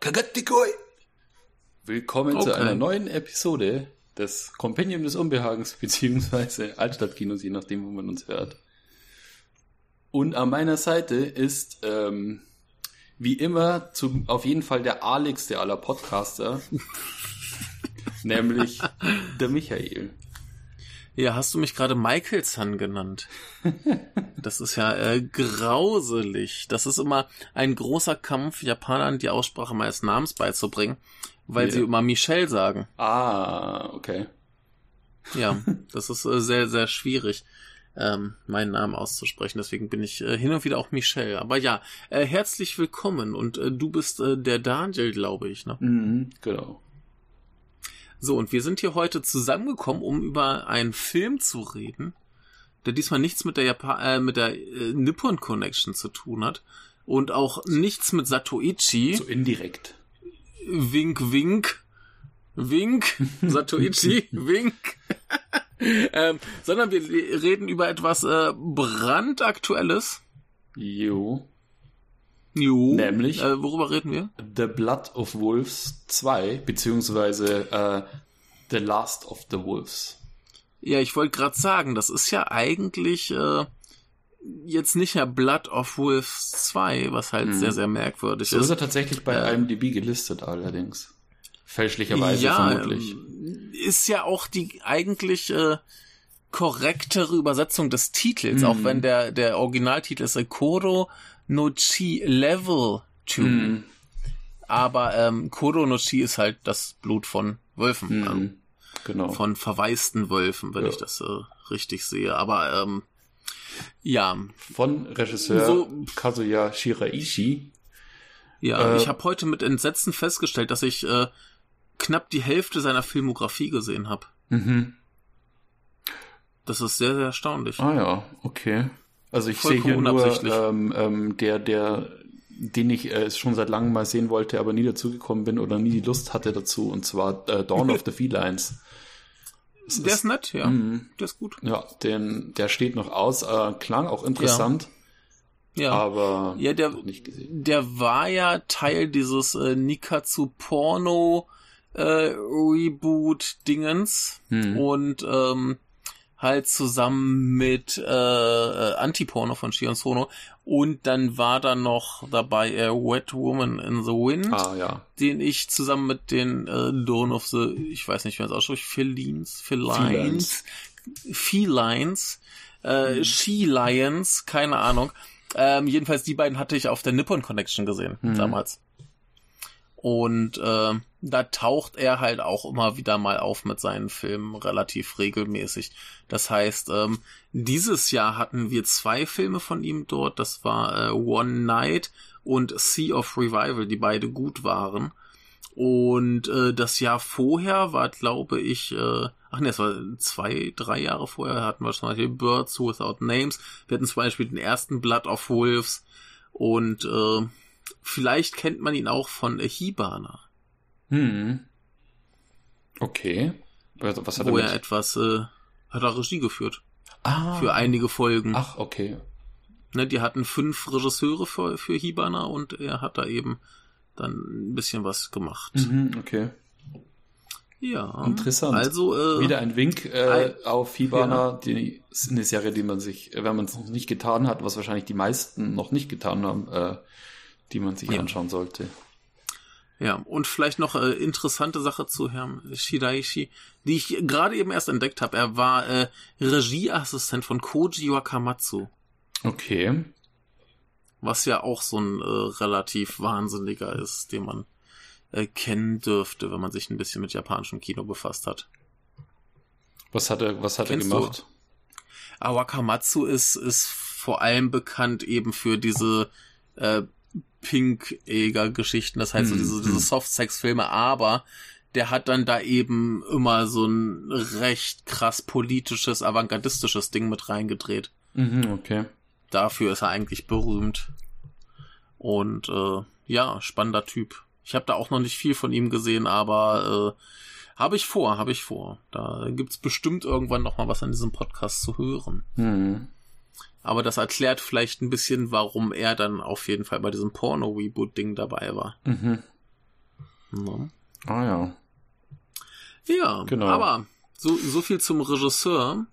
Kagatikoi. Willkommen Okay. zu einer neuen Episode des Kompendium des Unbehagens beziehungsweise Altstadtkinos, je nachdem, wo man uns hört. Und an meiner Seite ist ähm, wie immer zu, auf jeden Fall der Alex aller Podcaster, nämlich der Michael. Ja, hast du mich gerade Michaelson genannt? Das ist ja äh, grauselig. Das ist immer ein großer Kampf, Japanern die Aussprache meines Namens beizubringen, weil Ja. sie immer Michelle sagen. Ah, okay. Ja, das ist äh, sehr, sehr schwierig, ähm, meinen Namen auszusprechen. Deswegen bin ich äh, hin und wieder auch Michelle. Aber ja, äh, herzlich willkommen. Und äh, du bist äh, der Daniel, glaube ich. Ne? Mhm, genau. So, und wir sind hier heute zusammengekommen, um über einen Film zu reden, der diesmal nichts mit der Japan äh, mit der äh, Nippon Connection zu tun hat und auch nichts mit Satoichi. So indirekt. Wink, wink. Wink. Satoichi, wink. ähm, sondern wir reden über etwas äh, brandaktuelles. Jo. Jo. Nämlich? Äh, worüber reden wir? The Blood of Wolves 2, beziehungsweise äh, The Last of the Wolves. Ja, ich wollte gerade sagen, das ist ja eigentlich äh, jetzt nicht mehr Blood of Wolves 2, was halt sehr, sehr merkwürdig Mhm. So ist ist. er tatsächlich bei Äh, IMDb gelistet allerdings. Fälschlicherweise ja, vermutlich. ähm, ist ja auch die eigentlich äh, korrektere Übersetzung des Titels, auch wenn der, der Originaltitel ist äh, Koro no Chi Level 2. Mhm. Aber ähm, Koro no Chi ist halt das Blut von Wölfen. ähm, Mhm. Genau. von verwaisten Wölfen, wenn Ja. ich das äh, richtig sehe. Aber ähm, ja, Von Regisseur So- Kazuya Shiraishi. ja, Äh, ich habe heute mit Entsetzen festgestellt, dass ich äh, knapp die Hälfte seiner Filmografie gesehen habe. Mhm. Das ist sehr, sehr erstaunlich. Ah ja, okay. Also ich sehe hier nur ähm, ähm, der, der, den ich äh, schon seit langem mal sehen wollte, aber nie dazugekommen bin oder nie die Lust hatte dazu, und zwar äh, Dawn of the Felines. Das der ist nett, ja. Mhm. Der ist gut. Ja, den, der steht noch aus, äh, klang auch interessant, Ja. aber Ja, der- nicht gesehen. Der war ja Teil dieses äh, Nikatsu Porno äh, Reboot Dingens Hm. und ähm, halt zusammen mit äh, äh, Antiporno von Shion Sono und dann war da noch dabei äh, Wet Woman in the Wind, Ah ja. den ich zusammen mit den äh, Dawn of the, ich weiß nicht, wie man es ausspricht, Felines, Felines, Felines, äh, She Lions, keine Ahnung. Ähm, jedenfalls die beiden hatte ich auf der Nippon Connection gesehen Mhm. damals. Und äh, da taucht er halt auch immer wieder mal auf mit seinen Filmen relativ regelmäßig. Das heißt, ähm, dieses Jahr hatten wir zwei Filme von ihm dort. Das war äh, One Night und Sea of Revival, die beide gut waren. Und äh, das Jahr vorher war, glaube ich, äh, ach nee, es war zwei, drei Jahre vorher hatten wir zum Beispiel Birds Without Names. Wir hatten zum Beispiel den ersten Blood of Wolves und äh, vielleicht kennt man ihn auch von Hibana, Hm. Okay. Was, was hat wo er er mit? etwas, äh, hat er Regie geführt Ah. für einige Folgen. Ach, okay. Ne, die hatten fünf Regisseure für, für Hibana und er hat da eben dann ein bisschen was gemacht. Mhm, okay. Ja. Interessant. Also äh, Wieder ein Wink äh, ein- auf Hibana, die ist eine Serie, die man sich, wenn man es noch nicht getan hat, was wahrscheinlich die meisten noch nicht getan haben, äh, die man sich Ja. anschauen sollte. Ja, und vielleicht noch äh, interessante Sache zu Herrn Shiraishi, die ich gerade eben erst entdeckt habe. Er war äh, Regieassistent von Koji Wakamatsu, Okay. was ja auch so ein äh, relativ wahnsinniger ist, den man äh, kennen dürfte, wenn man sich ein bisschen mit japanischem Kino befasst hat. Was hat er, was hat er Kennst gemacht? Aber Wakamatsu ist, ist vor allem bekannt eben für diese äh, Pink-Eger-Geschichten, das heißt so Hm, diese, hm. diese Soft-Sex-Filme, aber der hat dann da eben immer so ein recht krass politisches, avantgardistisches Ding mit reingedreht. Mhm, okay. Dafür ist er eigentlich berühmt. Und äh, ja, spannender Typ. Ich habe da auch noch nicht viel von ihm gesehen, aber äh, habe ich vor, habe ich vor. Da gibt's bestimmt irgendwann noch mal was an diesem Podcast zu hören. Hm. Aber das erklärt vielleicht ein bisschen, warum er dann auf jeden Fall bei diesem Porno-Reboot-Ding dabei war. Mhm. Ja. Ah ja. Ja, Genau. aber so, so viel zum Regisseur.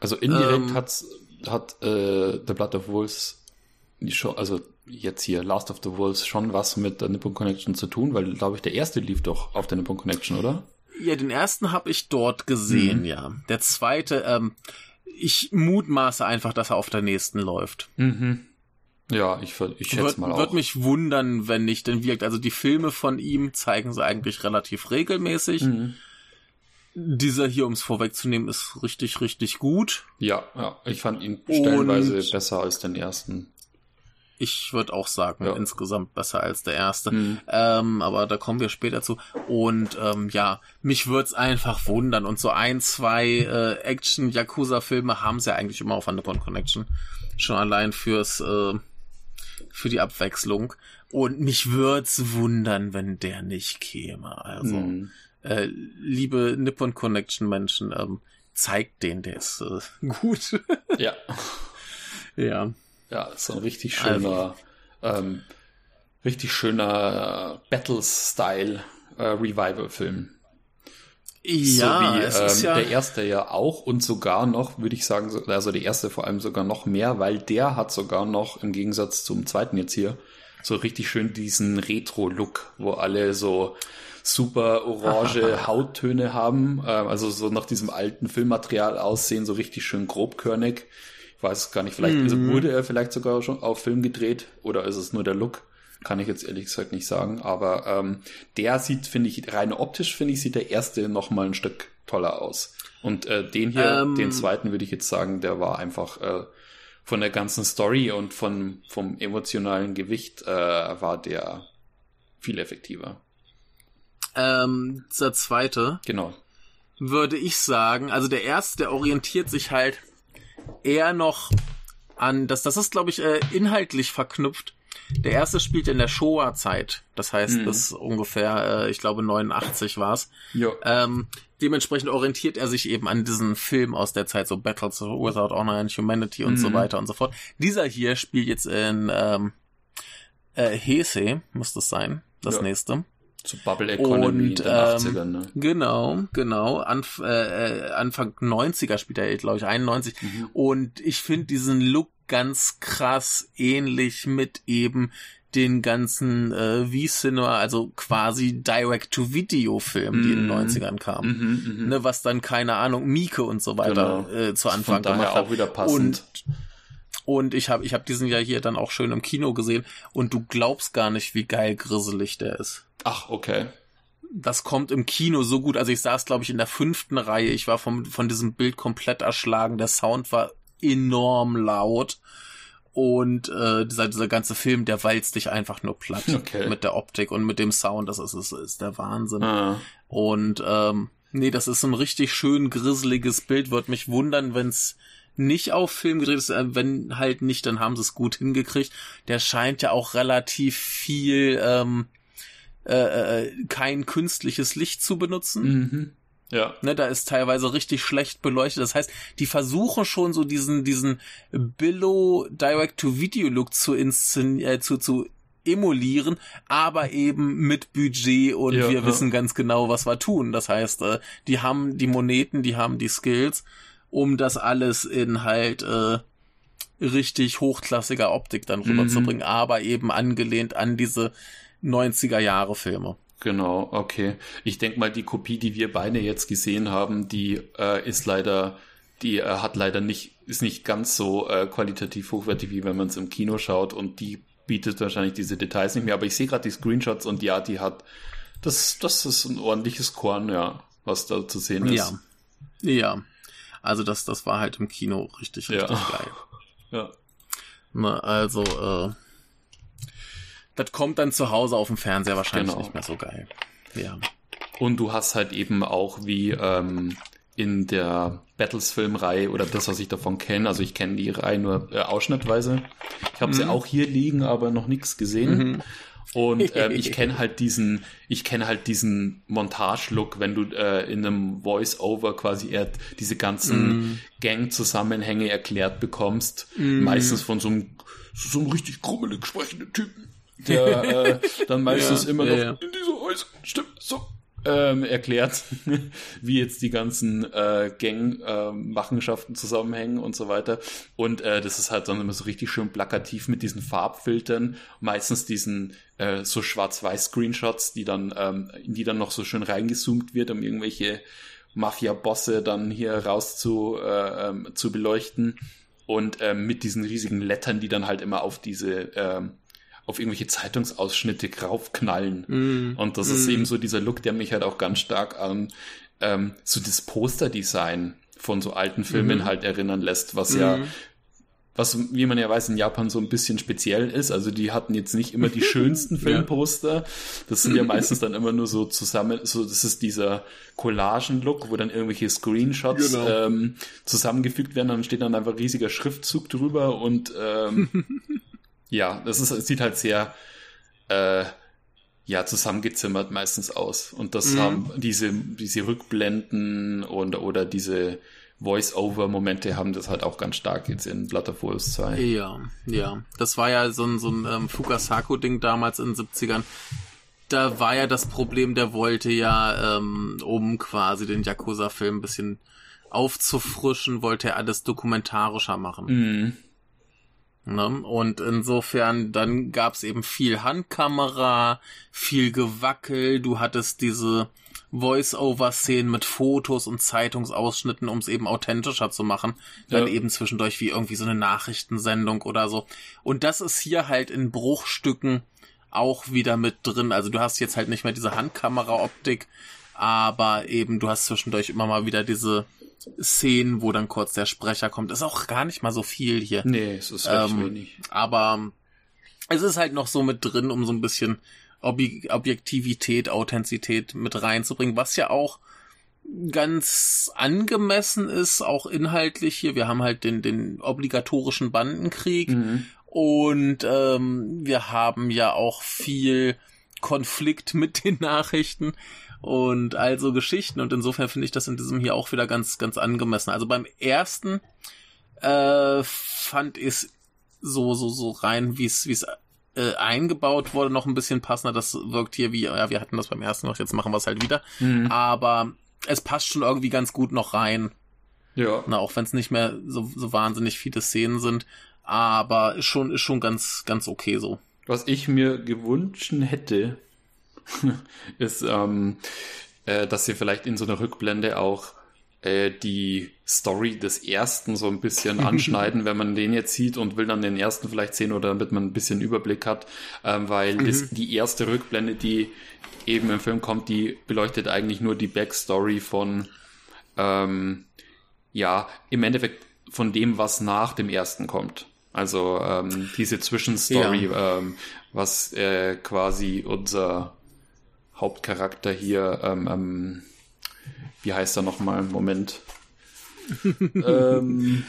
Also indirekt Ähm. hat's, hat äh, The Blood of Wolves Show, also jetzt hier Last of the Wolves schon was mit der Nippon Connection zu tun, weil glaube ich der erste lief doch auf der Nippon Connection, oder? Ja, den ersten habe ich dort gesehen, Mhm. ja. Der zweite, ähm, ich mutmaße einfach, dass er auf der nächsten läuft. Mhm. Ja, ich, ich schätze Wird, mal auch. wird mich wundern, wenn nicht, denn wirkt, also die Filme von ihm zeigen sie eigentlich relativ regelmäßig. Mhm. Dieser hier, um es vorwegzunehmen, ist richtig, richtig gut. Ja, ja, ich fand ihn stellenweise Und- besser als den ersten. Ich würde auch sagen, Ja. insgesamt besser als der erste. Mhm. Ähm, aber da kommen wir später zu. Und ähm, ja, mich würde es einfach wundern. Und so ein, zwei äh, Action-Yakuza-Filme haben sie ja eigentlich immer auf der Nippon Connection. Schon allein fürs äh, für die Abwechslung. Und mich würde es wundern, wenn der nicht käme. Also, Mhm. äh, liebe Nippon Connection Menschen, ähm, zeigt den, der ist äh, gut. Ja, ja. Ja, ist so ein richtig schöner, ähm, richtig schöner äh, Battle-Style äh, Revival-Film. Ja, so wie es ähm, ist ja. der erste ja auch und sogar noch, würde ich sagen, so- also der erste vor allem sogar noch mehr, weil der hat sogar noch im Gegensatz zum zweiten jetzt hier so richtig schön diesen Retro-Look, wo alle so super orange Hauttöne haben, ähm, also so nach diesem alten Filmmaterial aussehen, so richtig schön grobkörnig. Ich weiß gar nicht, vielleicht Mhm. wurde er vielleicht sogar schon auf Film gedreht oder ist es nur der Look? Kann ich jetzt ehrlich gesagt nicht sagen, aber ähm, der sieht, finde ich, rein optisch, finde ich, sieht der erste noch mal ein Stück toller aus. Und äh, den hier, Ähm. den zweiten würde ich jetzt sagen, der war einfach äh, von der ganzen Story und von, vom emotionalen Gewicht äh, war der viel effektiver. Ähm, der zweite Genau. würde ich sagen, also der erste, der orientiert sich halt eher noch an, das, das ist, glaube ich, äh, inhaltlich verknüpft. Der erste spielt in der Showa-Zeit, das heißt Mhm. bis ungefähr, äh, ich glaube 89 war's. Ja. Ähm, dementsprechend orientiert er sich eben an diesen Film aus der Zeit, so Battles Without Honor and Humanity und so Mhm. weiter und so fort. Dieser hier spielt jetzt in ähm, äh, Heisei, muss das sein, das Ja. nächste. Zu Bubble Economy Und, ähm, 80ern, ne? Genau, genau. Anf äh, äh, Anfang 90er spielt er, glaube ich, 91. Mhm. Und ich finde diesen Look ganz krass ähnlich mit eben den ganzen äh, V-Cinema, also quasi Direct-to-Video-Filmen, die in den Mhm. 90ern kamen. Mhm, mhm. Ne, was dann, keine Ahnung, Mieke und so weiter Genau. äh, zu Von Anfang daher gemacht hat. auch wieder passend. Und, und ich habe ich hab diesen ja hier dann auch schön im Kino gesehen und du glaubst gar nicht, wie geil grisselig der ist Ach, okay. das kommt im Kino so gut. Also ich saß, glaube ich, in der fünften Reihe. Ich war vom, von diesem Bild komplett erschlagen. Der Sound war enorm laut. Und äh, dieser, dieser ganze Film, der walzt dich einfach nur platt Okay. mit der Optik und mit dem Sound. Das ist, ist, ist der Wahnsinn. Ah. Und ähm, nee, das ist ein richtig schön grisseliges Bild. Würde mich wundern, wenn's nicht auf Film gedreht ist. Äh, Wenn halt nicht, dann haben sie es gut hingekriegt. Der scheint ja auch relativ viel ähm, äh, äh, kein künstliches Licht zu benutzen. Mhm. Ja. Ne, da ist teilweise richtig schlecht beleuchtet. Das heißt, die versuchen schon so diesen, diesen Billow Direct-to-Video-Look zu inszenieren, äh, zu, zu emulieren, aber eben mit Budget und Ja, wir ja. wissen ganz genau, was wir tun. Das heißt, äh, die haben die Moneten, die haben die Skills, um das alles in halt äh, richtig hochklassiger Optik dann rüberzubringen, aber eben angelehnt an diese 90er Jahre Filme. Genau, okay. Ich denke mal, die Kopie, die wir beide jetzt gesehen haben, die äh, ist leider, die äh, hat leider nicht, ist nicht ganz so äh, qualitativ hochwertig, wie wenn man es im Kino schaut und die bietet wahrscheinlich diese Details nicht mehr. Aber ich sehe gerade die Screenshots und ja, die hat, das, das ist ein ordentliches Korn, ja, was da zu sehen ist. Ja. Ja. Also das, das war halt im Kino richtig, Ja. richtig geil. ja. Ne, also, äh, das kommt dann zu Hause auf dem Fernseher wahrscheinlich Genau. nicht mehr so geil. Ja. Und du hast halt eben auch wie, ähm, in der Battles-Filmreihe oder das, was ich davon kenne. Also ich kenne die Reihe nur äh, ausschnittweise. Ich habe mhm. sie auch hier liegen, aber noch nichts gesehen. Mhm. Und ähm, ich kenne halt diesen, ich kenne halt diesen Montage-Look, wenn du äh, in einem Voice-Over quasi eher diese ganzen mm. Gang-Zusammenhänge erklärt bekommst. Mm. Meistens von so einem, so einem richtig krummelig sprechenden Typen, der äh, dann meistens ja, immer noch ja. in dieser Häuser stimmt so ähm, erklärt, wie jetzt die ganzen äh, Gang-Machenschaften äh, zusammenhängen und so weiter. Und äh, das ist halt dann immer so richtig schön plakativ mit diesen Farbfiltern, meistens diesen äh, so Schwarz-Weiß-Screenshots, die dann, ähm, in die dann noch so schön reingezoomt wird, um irgendwelche Mafia-Bosse dann hier raus zu, äh, ähm, zu beleuchten. Und ähm, mit diesen riesigen Lettern, die dann halt immer auf diese ähm, auf irgendwelche Zeitungsausschnitte raufknallen. Mm. Und das mm. ist eben so dieser Look, der mich halt auch ganz stark an ähm, so das Posterdesign von so alten Filmen mm. halt erinnern lässt, was ja mm. was, wie man ja weiß, in Japan so ein bisschen speziell ist. Also die hatten jetzt nicht immer die schönsten Filmposter. Das sind ja meistens dann immer nur so zusammen, so das ist dieser Collagen-Look, wo dann irgendwelche Screenshots genau. ähm, zusammengefügt werden, dann steht dann einfach riesiger Schriftzug drüber und ähm, ja, das ist, es sieht halt sehr äh, ja, zusammengezimmert meistens aus. Und das mhm. haben diese, diese Rückblenden und oder diese Voice-Over-Momente haben das halt auch ganz stark jetzt in Blood of Wolves 2. Ja, ja. Das war ja so ein, so ein ähm, Fukasaku-Ding damals in den 70ern. Da war ja das Problem, der wollte ja, ähm, um quasi den Yakuza-Film ein bisschen aufzufrischen, wollte er alles dokumentarischer machen. Mhm. Ne? Und insofern, dann gab's eben viel Handkamera, viel Gewackel, du hattest diese Voice-Over-Szenen mit Fotos und Zeitungsausschnitten, um es eben authentischer zu machen. Dann ja. eben zwischendurch wie irgendwie so eine Nachrichtensendung oder so. Und das ist hier halt in Bruchstücken auch wieder mit drin. Also du hast jetzt halt nicht mehr diese Handkamera-Optik, aber eben du hast zwischendurch immer mal wieder diese Szenen, wo dann kurz der Sprecher kommt. Ist auch gar nicht mal so viel hier. Nee, es ist recht ähm, wenig. Aber es ist halt noch so mit drin, um so ein bisschen Ob Objektivität, Authentizität mit reinzubringen, was ja auch ganz angemessen ist, auch inhaltlich hier. Wir haben halt den, den obligatorischen Bandenkrieg mhm. und ähm, wir haben ja auch viel Konflikt mit den Nachrichten und also Geschichten. Und insofern finde ich das in diesem hier auch wieder ganz, ganz angemessen. Also beim ersten äh, fand ich es so, so, so rein, wie es, wie es äh, eingebaut wurde, noch ein bisschen passender. Das wirkt hier wie, ja, wir hatten das beim ersten noch, jetzt machen wir es halt wieder. Mhm. Aber es passt schon irgendwie ganz gut noch rein. Ja. Na, auch wenn es nicht mehr so, so wahnsinnig viele Szenen sind. Aber ist schon, ist schon ganz, ganz okay so. Was ich mir gewünscht hätte, ist, ähm, äh, dass sie vielleicht in so einer Rückblende auch äh, die Story des ersten so ein bisschen anschneiden, wenn man den jetzt sieht und will dann den ersten vielleicht sehen oder damit man ein bisschen Überblick hat, ähm, weil mhm. das, die erste Rückblende, die eben im Film kommt, die beleuchtet eigentlich nur die Backstory von, ähm, ja, im Endeffekt von dem, was nach dem ersten kommt. Also ähm, diese Zwischenstory, ja. ähm, was äh, quasi unser Hauptcharakter hier, ähm, ähm, wie heißt er nochmal? Moment. ähm,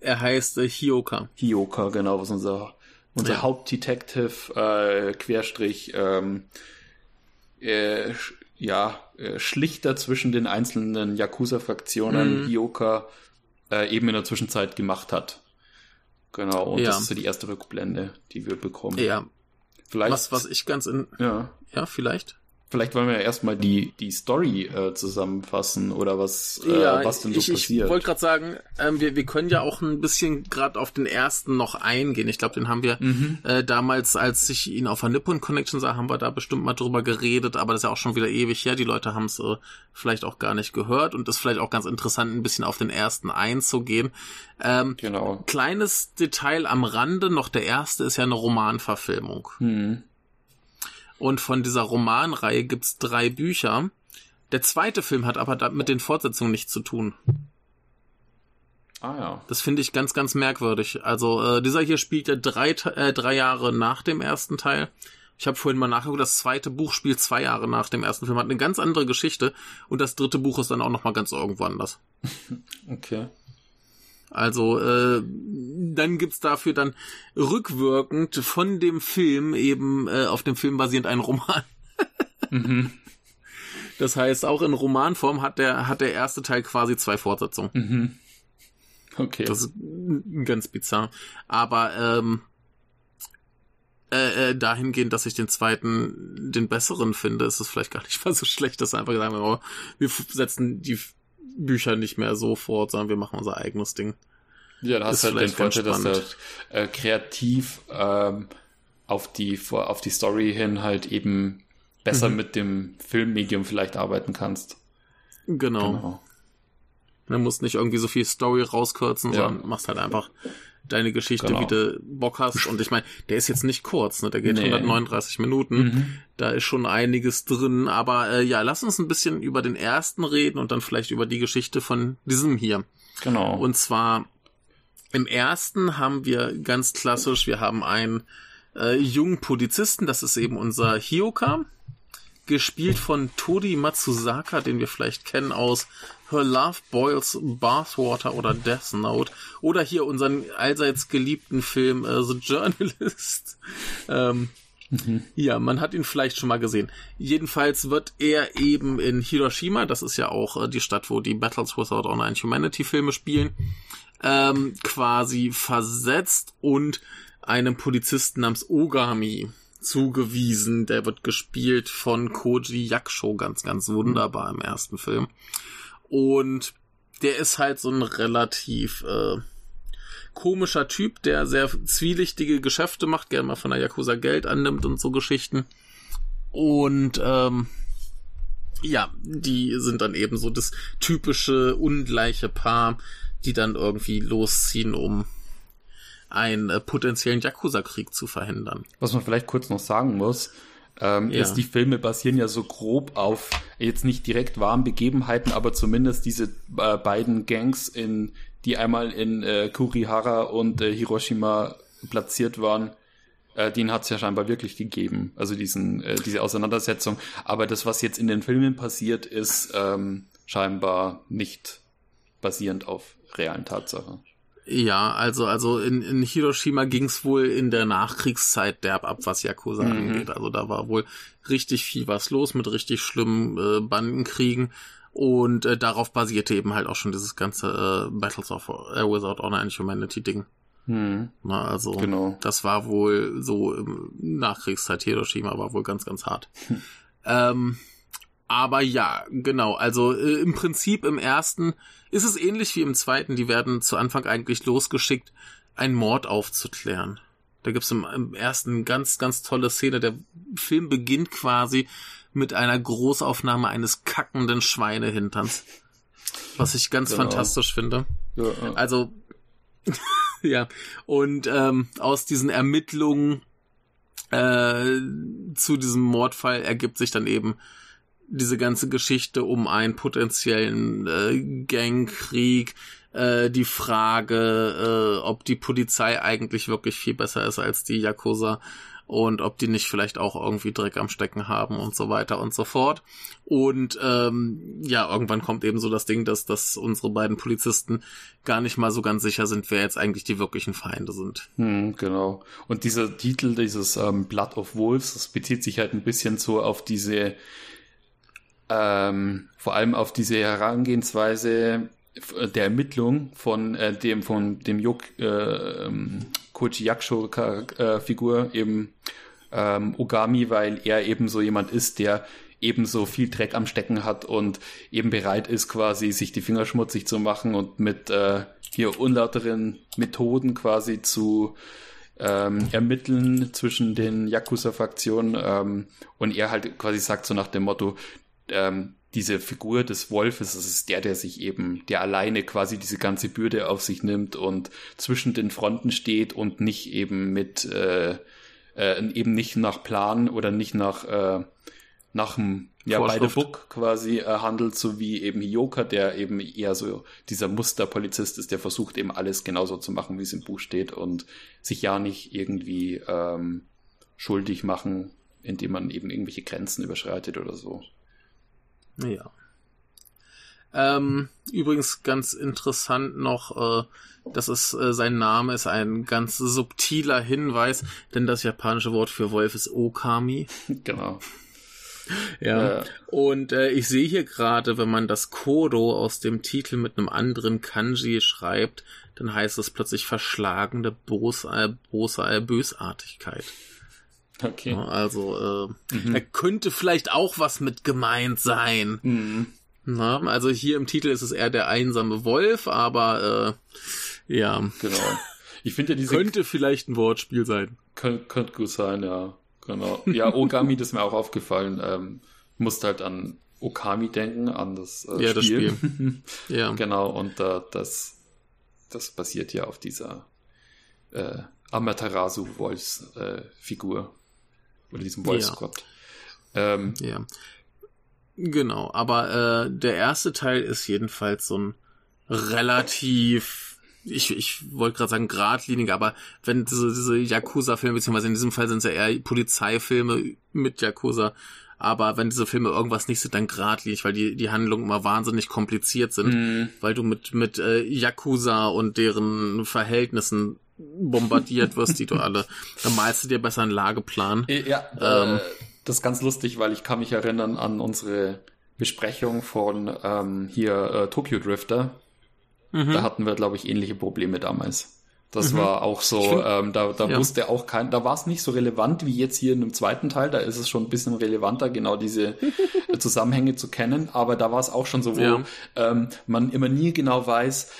er heißt äh, Hioka. Hioka, genau, was unser, unser ja. Hauptdetective, äh, Querstrich, ähm, äh, ja, äh, Schlichter zwischen den einzelnen Yakuza-Fraktionen, mhm. Hioka, äh, eben in der Zwischenzeit gemacht hat. Genau, und ja. das ist so die erste Rückblende, die wir bekommen. Ja. Vielleicht. Was, was ich ganz in. Ja. Ja, vielleicht. Vielleicht wollen wir ja erstmal die, die Story äh, zusammenfassen oder was, äh, ja, was denn so ich, passiert. Ich wollte gerade sagen, ähm, wir, wir können ja auch ein bisschen gerade auf den ersten noch eingehen. Ich glaube, den haben wir mhm. äh, damals, als ich ihn auf der Nippon Connection sah, haben wir da bestimmt mal drüber geredet, aber das ist ja auch schon wieder ewig her. Die Leute haben es äh, vielleicht auch gar nicht gehört und ist vielleicht auch ganz interessant, ein bisschen auf den ersten einzugehen. Ähm, genau. Kleines Detail am Rande, noch der erste ist ja eine Romanverfilmung. Mhm. Und von dieser Romanreihe gibt's drei Bücher. Der zweite Film hat aber mit den Fortsetzungen nichts zu tun. Ah ja. Das finde ich ganz, ganz merkwürdig. Also äh, dieser hier spielt ja drei, äh, drei Jahre nach dem ersten Teil. Ich habe vorhin mal nachgeguckt, das zweite Buch spielt zwei Jahre nach dem ersten Film, hat eine ganz andere Geschichte und das dritte Buch ist dann auch nochmal ganz irgendwo anders. Okay. Also äh, dann gibt's dafür dann rückwirkend von dem Film eben äh, auf dem Film basierend einen Roman. Mhm. Das heißt, auch in Romanform hat der hat der erste Teil quasi zwei Fortsetzungen. Mhm. Okay. Das ist ganz bizarr. Aber ähm, äh, äh, dahingehend, dass ich den zweiten den besseren finde, ist es vielleicht gar nicht mal so schlecht, dass einfach sagen, oh, wir setzen die Bücher nicht mehr so fort, sondern wir machen unser eigenes Ding. Ja, da hast du halt den Vorteil, dass du äh, kreativ ähm, auf die auf die Story hin halt eben besser Mhm. mit dem Filmmedium vielleicht arbeiten kannst. Genau. Genau. Du musst nicht irgendwie so viel Story rauskürzen, Ja. sondern machst halt einfach deine Geschichte, Genau. wie du Bock hast. Und ich meine, der ist jetzt nicht kurz, ne? Der geht Nee. 139 Minuten. Mhm. Da ist schon einiges drin. Aber äh, ja, lass uns ein bisschen über den ersten reden und dann vielleicht über die Geschichte von diesem hier. Genau. Und zwar im ersten haben wir ganz klassisch, wir haben einen äh, jungen Polizisten, das ist eben unser Hioka, gespielt von Tori Matsuzaka, den wir vielleicht kennen aus Her Love Boils Bathwater oder Death Note oder hier unseren allseits geliebten Film äh, The Journalist. ähm, ja, man hat ihn vielleicht schon mal gesehen. Jedenfalls wird er eben in Hiroshima, das ist ja auch äh, die Stadt, wo die Battles Without Honor and Humanity Filme spielen, ähm, quasi versetzt und einem Polizisten namens Ogami zugewiesen. Der wird gespielt von Koji Yakusho, ganz, ganz wunderbar im ersten Film. Und der ist halt so ein relativ äh, komischer Typ, der sehr zwielichtige Geschäfte macht, gerne mal von der Yakuza Geld annimmt und so Geschichten. Und ähm, ja, die sind dann eben so das typische ungleiche Paar, die dann irgendwie losziehen, um einen äh, potenziellen Yakuza-Krieg zu verhindern. Was man vielleicht kurz noch sagen muss, ähm, Ja. ist, die Filme basieren ja so grob auf jetzt nicht direkt wahren Begebenheiten, aber zumindest diese äh, beiden Gangs, in, die einmal in äh, Kurihara und äh, Hiroshima platziert waren, äh, den hat es ja scheinbar wirklich gegeben. Also diesen, äh, diese Auseinandersetzung. Aber das, was jetzt in den Filmen passiert, ist ähm, scheinbar nicht basierend auf realen Tatsachen. Ja, also, also in, in Hiroshima ging's wohl in der Nachkriegszeit derb ab, was Yakuza Mhm. angeht. Also da war wohl richtig viel was los mit richtig schlimmen äh, Bandenkriegen. Und äh, darauf basierte eben halt auch schon dieses ganze äh, Battles of äh, Without Honor and Humanity Ding. Hm, Na, also genau. das war wohl so im Nachkriegszeit Hiroshima war wohl ganz, ganz hart. ähm, aber ja, genau. Also äh, im Prinzip im ersten ist es ähnlich wie im zweiten. Die werden zu Anfang eigentlich losgeschickt, einen Mord aufzuklären. Da gibt's im, im ersten ganz, ganz tolle Szene. Der Film beginnt quasi mit einer Großaufnahme eines kackenden Schweinehinterns. Was ich ganz Genau. fantastisch finde. Ja, äh, Also, ja. Und ähm, aus diesen Ermittlungen äh, zu diesem Mordfall ergibt sich dann eben diese ganze Geschichte um einen potenziellen äh, Gangkrieg, äh, die Frage, äh, ob die Polizei eigentlich wirklich viel besser ist als die Yakuza und ob die nicht vielleicht auch irgendwie Dreck am Stecken haben und so weiter und so fort. Und ähm, ja, irgendwann kommt eben so das Ding, dass, dass unsere beiden Polizisten gar nicht mal so ganz sicher sind, wer jetzt eigentlich die wirklichen Feinde sind. Hm, genau. Und dieser Titel, dieses ähm, Blood of Wolves, das bezieht sich halt ein bisschen so auf diese, ähm, vor allem auf diese Herangehensweise f- der Ermittlung von äh, dem von dem Yok, äh, ähm, Koji Yakusho äh, eben ähm, Ogami, weil er eben so jemand ist, der ebenso viel Dreck am Stecken hat und eben bereit ist, quasi sich die Finger schmutzig zu machen und mit äh, hier unlauteren Methoden quasi zu ähm, ermitteln zwischen den Yakuza-Fraktionen ähm, und er halt quasi sagt so nach dem Motto, ähm, diese Figur des Wolfes, das ist der, der sich eben, der alleine quasi diese ganze Bürde auf sich nimmt und zwischen den Fronten steht und nicht eben mit, äh, äh, eben nicht nach Plan oder nicht nach, äh, nach dem, ja, the Vorschrift. book quasi äh, handelt, so wie eben Hioka, der eben eher so dieser Musterpolizist ist, der versucht eben alles genauso zu machen, wie es im Buch steht und sich ja nicht irgendwie ähm, schuldig machen indem man eben irgendwelche Grenzen überschreitet oder so. Ja. Ähm, übrigens ganz interessant noch, äh, dass es äh, sein Name ist ein ganz subtiler Hinweis, denn das japanische Wort für Wolf ist Okami. Genau. Ja. Äh. Und äh, ich sehe hier gerade, wenn man das Kodo aus dem Titel mit einem anderen Kanji schreibt, dann heißt es plötzlich verschlagene Bos Bösartigkeit. Okay. Also äh, da könnte vielleicht auch was mit gemeint sein. Mhm. Na, also hier im Titel ist es eher der einsame Wolf, aber äh, ja, Genau. Ich finde ja diese könnte vielleicht ein Wortspiel sein. Kön könnte gut sein, ja. Genau. Ja, Ogami, das ist mir auch aufgefallen. Ähm, musste halt an Okami denken, an das äh, Ja, das Spiel. Ja. genau, und äh, das, das basiert ja auf dieser äh, Amaterasu-Wolfs-Figur. Oder diesem Wolfsgott. Ähm, Ja. Genau, aber äh, der erste Teil ist jedenfalls so ein relativ, ich, ich wollte gerade sagen geradlinig, aber wenn diese, diese Yakuza-Filme, beziehungsweise in diesem Fall sind es ja eher Polizeifilme mit Yakuza, aber wenn diese Filme irgendwas nicht sind, dann geradlinig, weil die, die Handlungen immer wahnsinnig kompliziert sind, Mhm. weil du mit, mit äh, Yakuza und deren Verhältnissen bombardiert wirst, die du alle, dann malst du dir besser einen Lageplan. Ja, Ähm. äh, das ist ganz lustig, weil ich kann mich erinnern an unsere Besprechung von ähm, hier äh, Tokyo Drifter. Mhm. Da hatten wir, glaube ich, ähnliche Probleme damals. Das war auch so, find- ähm, da, da ja. wusste auch kein, da war es nicht so relevant wie jetzt hier in dem zweiten Teil, da ist es schon ein bisschen relevanter, genau diese äh, Zusammenhänge zu kennen, aber da war es auch schon so, wo Ja. ähm, man immer nie genau weiß,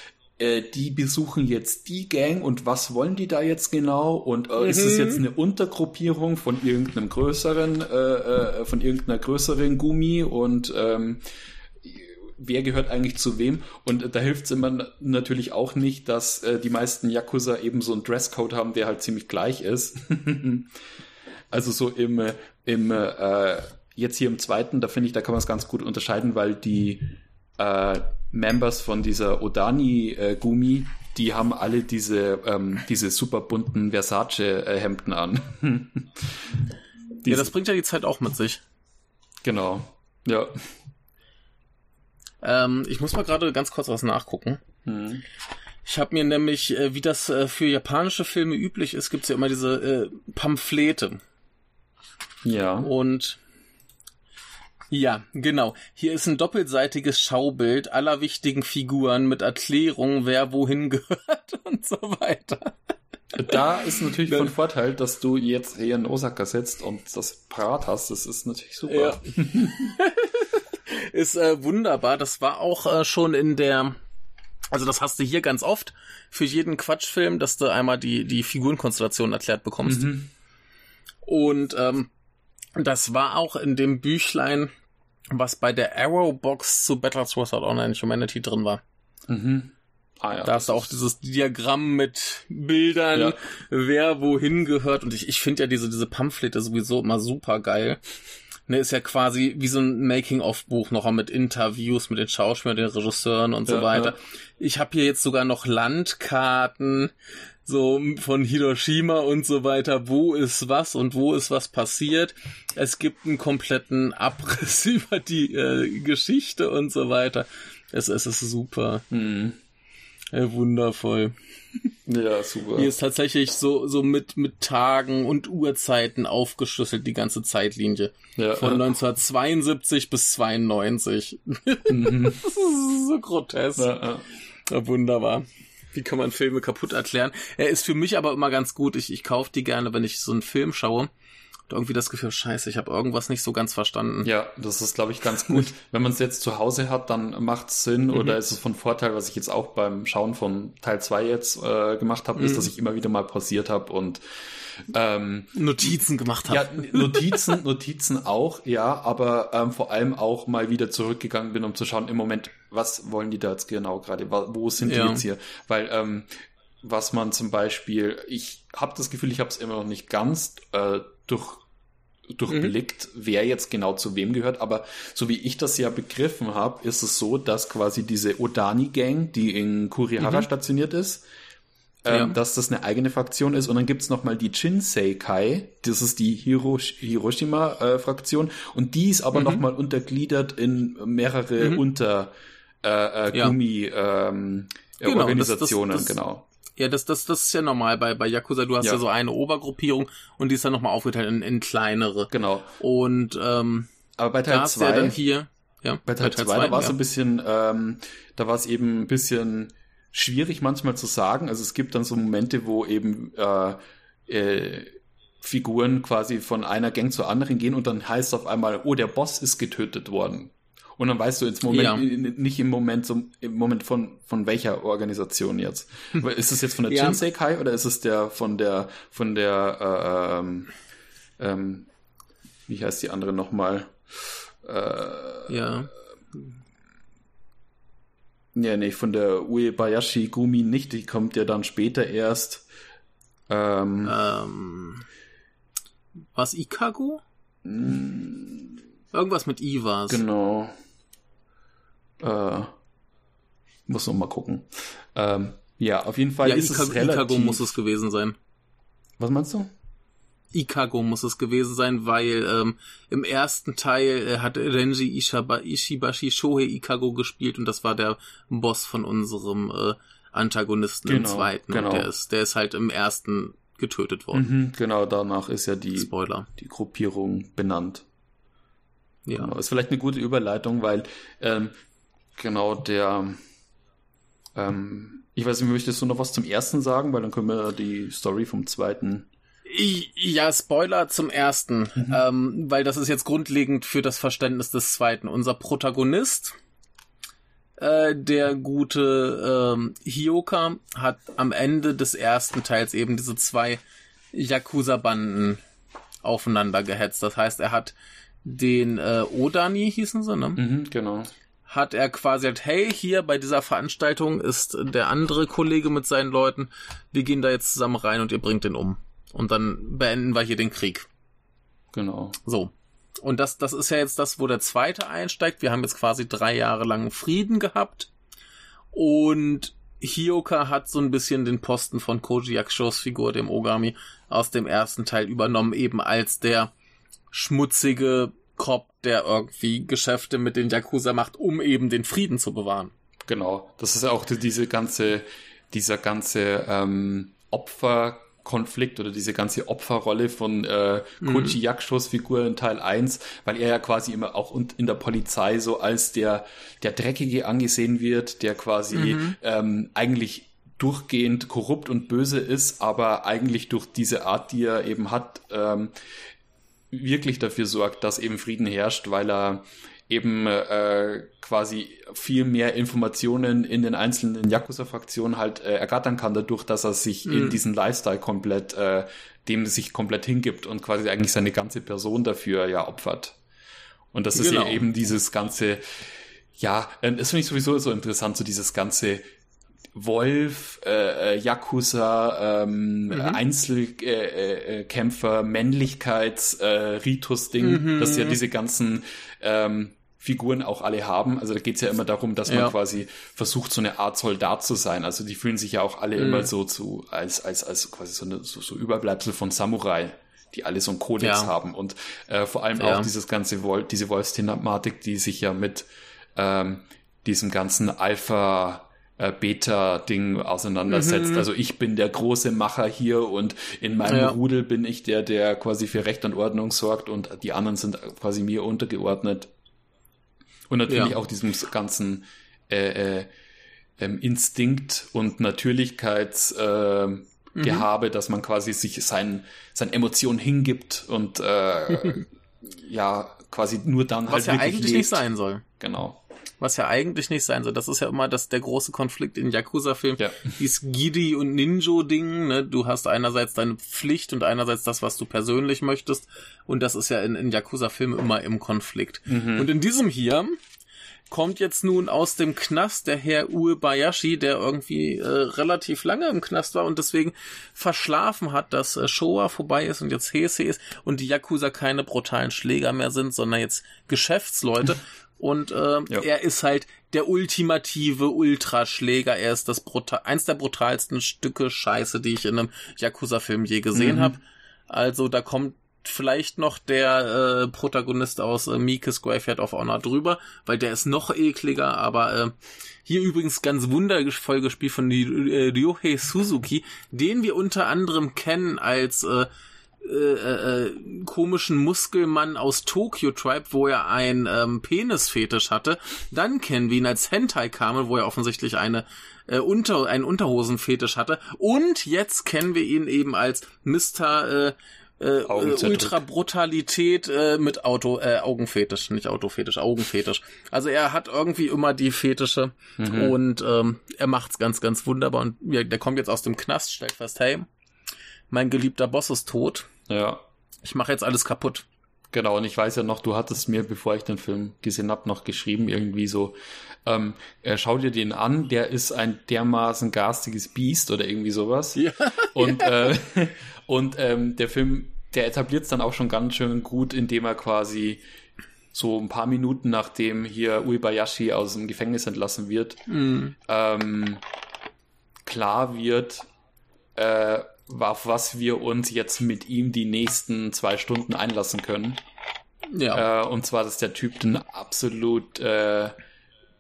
äh, die besuchen jetzt die Gang und was wollen die da jetzt genau und äh, ist es Mhm. jetzt eine Untergruppierung von irgendeinem größeren, äh, äh, von irgendeiner größeren Gummi und ähm, wer gehört eigentlich zu wem? Und da hilft es immer natürlich auch nicht, dass äh, die meisten Yakuza eben so einen Dresscode haben, der halt ziemlich gleich ist. also so im, äh, im äh, jetzt hier im zweiten, da finde ich, da kann man es ganz gut unterscheiden, weil die äh, Members von dieser Odani-Gumi, die haben alle diese, ähm, diese super bunten Versace-Hemden an. Ja, das bringt ja die Zeit auch mit sich. genau. Ja. Ähm, ich muss mal gerade ganz kurz was nachgucken. Hm. Ich habe mir nämlich, äh, wie das äh, für japanische Filme üblich ist, gibt's ja immer diese äh, Pamphlete. Ja. Und ja, genau. Hier ist ein doppelseitiges Schaubild aller wichtigen Figuren mit Erklärung, wer wohin gehört und so weiter. Da ist natürlich von Vorteil, dass du jetzt hier in Osaka sitzt und das parat hast. Das ist natürlich super. Ja. ist äh, wunderbar. Das war auch äh, schon in der, also das hast du hier ganz oft für jeden Quatschfilm, dass du einmal die die Figurenkonstellation erklärt bekommst. Mhm. Und ähm, das war auch in dem Büchlein, was bei der Arrowbox zu Battles Without Online Humanity drin war. Mhm. Ah, ja. Da hast du auch dieses Diagramm mit Bildern, Ja. wer wohin gehört. Und ich, ich finde ja diese, diese Pamphlete sowieso immer super geil. Ne, ist ja quasi wie so ein Making-of-Buch noch mit Interviews mit den Schauspielern, den Regisseuren und so Ja, weiter. ja. Ich habe hier jetzt sogar noch Landkarten, so von Hiroshima und so weiter. Wo ist was und wo ist was passiert? Es gibt einen kompletten Abriss über die äh, Geschichte und so weiter. Es, es ist super. Mhm. Ja, wundervoll. Ja, super. Hier ist tatsächlich so, so mit, mit Tagen und Uhrzeiten aufgeschlüsselt, die ganze Zeitlinie. ja, Von ja. 1972 bis 92. Mhm. Das ist so grotesk. Ja, ja. Ja, wunderbar. Wie kann man Filme kaputt erklären? Er ist für mich aber immer ganz gut. Ich, ich kaufe die gerne, wenn ich so einen Film schaue. Und irgendwie das Gefühl, scheiße, ich habe irgendwas nicht so ganz verstanden. Ja, das ist, glaube ich, ganz gut. Wenn man es jetzt zu Hause hat, dann macht es Sinn oder ist es von Vorteil, was ich jetzt auch beim Schauen von Teil 2 jetzt äh, gemacht habe, ist, dass ich immer wieder mal pausiert habe und ähm, Notizen gemacht habe. ja, Notizen, Notizen auch, ja, aber ähm, vor allem auch mal wieder zurückgegangen bin, um zu schauen, im Moment, was wollen die da jetzt genau gerade, wo sind die Ja. jetzt hier? Weil ähm, was man zum Beispiel, ich habe das Gefühl, ich habe es immer noch nicht ganz äh, durch durchblickt, wer jetzt genau zu wem gehört, aber so wie ich das ja begriffen habe, ist es so, dass quasi diese Odani-Gang, die in Kurihara stationiert ist, ähm, Ja. dass das eine eigene Fraktion ist. Und dann gibt's noch mal die Jinsei-Kai, das ist die Hirosh Hiroshima-Fraktion. und die ist Mhm. aber noch mal untergliedert in mehrere Unter äh, äh, Ja. Gummi ähm, äh, Genau, das- Organisationen, das- das- genau. Ja, das, das, das ist ja normal bei, bei Yakuza. Du hast ja. Ja. so eine Obergruppierung und die ist dann nochmal aufgeteilt in, in kleinere. Genau. Und ähm, Aber bei da Teil hast du ja dann 2, hier. Ja, bei Teil 2, da war es ein bisschen, ähm, da war es eben ein bisschen schwierig manchmal zu sagen. Also es gibt dann so Momente, wo eben äh, äh, Figuren quasi von einer Gang zur anderen gehen und dann heißt auf einmal, oh, der Boss ist getötet worden. Und dann weißt du jetzt Moment, Ja. nicht im Moment, so, im Moment von, von welcher Organisation jetzt. ist es jetzt von der Ja. Jinsei Kai oder ist es der von der, von der, äh, ähm, ähm, wie heißt die andere nochmal? Äh, Ja. Ja, nee, von der Uebayashi Gumi nicht, die kommt ja dann später erst. Ähm, Ähm, was Ikago? Irgendwas mit I war's. Genau. Äh, muss noch mal gucken. Ähm, ja, auf jeden Fall Ja, ist Ika es relativ. Ikago muss es gewesen sein. Was meinst du? Ikago muss es gewesen sein, weil ähm, im ersten Teil äh, hat Renji Ishaba, Ishibashi Shohei Ikago gespielt und das war der Boss von unserem äh, Antagonisten im Genau, zweiten. genau. Und der ist, der ist halt im ersten getötet worden. Mhm, genau, danach ist ja die, Spoiler. die Gruppierung benannt. Ja. Genau. Ist vielleicht eine gute Überleitung, weil ähm, genau der ähm, ich weiß nicht, möchtest du noch was zum ersten sagen, weil dann können wir die Story vom zweiten. Ja, Spoiler zum ersten, Mhm. ähm, weil das ist jetzt grundlegend für das Verständnis des zweiten. Unser Protagonist, äh, der gute ähm, Hioka, hat am Ende des ersten Teils eben diese zwei Yakuza-Banden aufeinander gehetzt. Das heißt, er hat den äh, Odani hießen sie, ne? Mhm, genau. hat er quasi halt, hey, hier bei dieser Veranstaltung ist der andere Kollege mit seinen Leuten, wir gehen da jetzt zusammen rein und ihr bringt den um. Und dann beenden wir hier den Krieg. Genau. So. Und das, das ist ja jetzt das, wo der zweite einsteigt. Wir haben jetzt quasi drei Jahre lang Frieden gehabt. Und Hioka hat so ein bisschen den Posten von Koji Yakushos Figur, dem Ogami, aus dem ersten Teil übernommen, eben als der schmutzige Cop, der irgendwie Geschäfte mit den Yakuza macht, um eben den Frieden zu bewahren. Genau. Das ist ja auch die- diese ganze, dieser ganze ähm, Opferkonflikt oder diese ganze Opferrolle von äh, Koji Yakushos Figur in Teil 1, weil er ja quasi immer auch und in der Polizei so als der, der Dreckige angesehen wird, der quasi ähm, eigentlich durchgehend korrupt und böse ist, aber eigentlich durch diese Art, die er eben hat, ähm, wirklich dafür sorgt, dass eben Frieden herrscht, weil er eben äh, quasi viel mehr Informationen in den einzelnen Yakuza-Fraktionen halt äh, ergattern kann, dadurch, dass er sich in diesen Lifestyle komplett, äh, dem sich komplett hingibt und quasi eigentlich seine ganze Person dafür ja opfert. Und das ist Genau. ja eben dieses ganze, ja, das finde ich sowieso so interessant, so dieses ganze Wolf, äh, äh, Yakuza, ähm, Einzelkämpfer, äh, äh, Kämpfer, Männlichkeits, äh, Ritus-Ding, dass ja diese ganzen ähm, Figuren auch alle haben. Also da geht's ja immer darum, dass man Ja. quasi versucht, so eine Art Soldat zu sein. Also die fühlen sich ja auch alle immer so zu, als, als, als quasi so, eine, so, so Überbleibsel von Samurai, die alle so einen Kodex Ja. haben. Und äh, vor allem Ja. auch dieses ganze Wolf, diese Wolfsthematik, die sich ja mit ähm, diesem ganzen Alpha äh, Beta-Ding auseinandersetzt. Also ich bin der große Macher hier und in meinem Ja. Rudel bin ich der, der quasi für Recht und Ordnung sorgt und die anderen sind quasi mir untergeordnet. Und natürlich Ja. auch diesem ganzen äh, äh, ähm, Instinkt und Natürlichkeits äh, Gehabe, dass man quasi sich sein, seinen Emotionen hingibt und äh, ja, quasi nur dann Was halt ja wirklich eigentlich lebt. nicht sein soll. Genau. Was ja eigentlich nicht sein soll. Das ist ja immer das, der große Konflikt in Yakuza-Filmen. Ja. Dieses Gidi- und Ninjo-Ding, ne? Du hast einerseits deine Pflicht und einerseits das, was du persönlich möchtest. Und das ist ja in, in Yakuza-Filmen immer im Konflikt. Mhm. Und in diesem hier kommt jetzt nun aus dem Knast der Herr Uebayashi, der irgendwie äh, relativ lange im Knast war und deswegen verschlafen hat, dass äh, Showa vorbei ist und jetzt Heisei ist und die Yakuza keine brutalen Schläger mehr sind, sondern jetzt Geschäftsleute. Und äh, ja. er ist halt der ultimative Ultraschläger. Er ist das brutal, eins der brutalsten Stücke Scheiße, die ich in einem Yakuza-Film je gesehen mhm. habe. Also da kommt vielleicht noch der äh, Protagonist aus äh, Mikes Graveyard of Honor drüber, weil der ist noch ekliger, aber äh, hier übrigens ganz wundervoll gespielt von äh, Ryohei Suzuki, den wir unter anderem kennen als äh, äh, äh, komischen Muskelmann aus Tokyo Tribe, wo er ein ähm, Penisfetisch hatte. Dann kennen wir ihn als Hentai Kamel, wo er offensichtlich eine äh, unter einen Unterhosenfetisch hatte. Und jetzt kennen wir ihn eben als Mr. Äh, äh, Ultra-Brutalität äh, mit Auto, äh, Augenfetisch, nicht Autofetisch, Augenfetisch. Also er hat irgendwie immer die Fetische mhm. und ähm, er macht's ganz, ganz wunderbar. Und ja, der kommt jetzt aus dem Knast, stellt fest, hey, mein geliebter Boss ist tot. Ja. Ich mache jetzt alles kaputt. Genau, und ich weiß ja noch, du hattest mir, bevor ich den Film gesehen hab, noch geschrieben, irgendwie so, ähm, äh, schau dir den an, der ist ein dermaßen garstiges Biest oder irgendwie sowas. Ja. Und, ja. Äh, und ähm, der Film, der etabliert es dann auch schon ganz schön gut, indem er quasi so ein paar Minuten nachdem hier Uebayashi aus dem Gefängnis entlassen wird, mhm. ähm, klar wird, äh, auf was wir uns jetzt mit ihm die nächsten zwei Stunden einlassen können. Ja. Äh, und zwar, dass der Typ ein absolut, äh,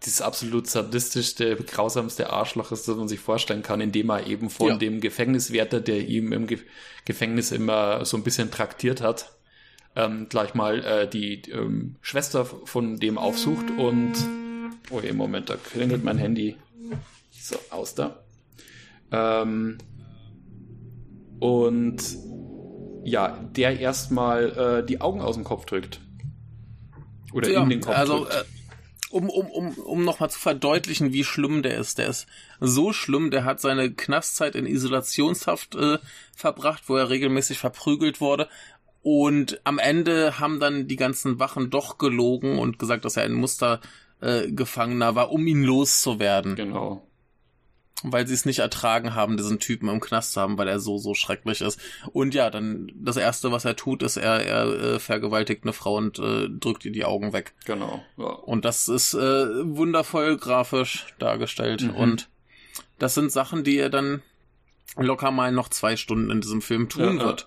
dieses absolut sadistischste, grausamste Arschloch ist, das man sich vorstellen kann, indem er eben von ja. dem Gefängniswärter, der ihm im Ge Gefängnis immer so ein bisschen traktiert hat, ähm, gleich mal äh, die ähm, Schwester von dem aufsucht und oh, im Moment, da klingelt mein Handy. So, aus da. Ähm, und ja, der erstmal äh, die Augen aus dem Kopf drückt. Oder ja, in den Kopf also, drückt. Äh, um, um, um, um nochmal zu verdeutlichen, wie schlimm der ist. Der ist so schlimm, der hat seine Knastzeit in Isolationshaft äh, verbracht, wo er regelmäßig verprügelt wurde. Und am Ende haben dann die ganzen Wachen doch gelogen und gesagt, dass er ein Mustergefangener äh, war, um ihn loszuwerden. Genau weil sie es nicht ertragen haben, diesen Typen im Knast zu haben, weil er so, so schrecklich ist. Und ja, dann das Erste, was er tut, ist, er, er äh, vergewaltigt eine Frau und äh, drückt ihr die Augen weg. Genau. Ja. Und das ist äh, wundervoll grafisch dargestellt. Mhm. Und das sind Sachen, die er dann locker mal noch zwei Stunden in diesem Film tun ja, wird. Ja.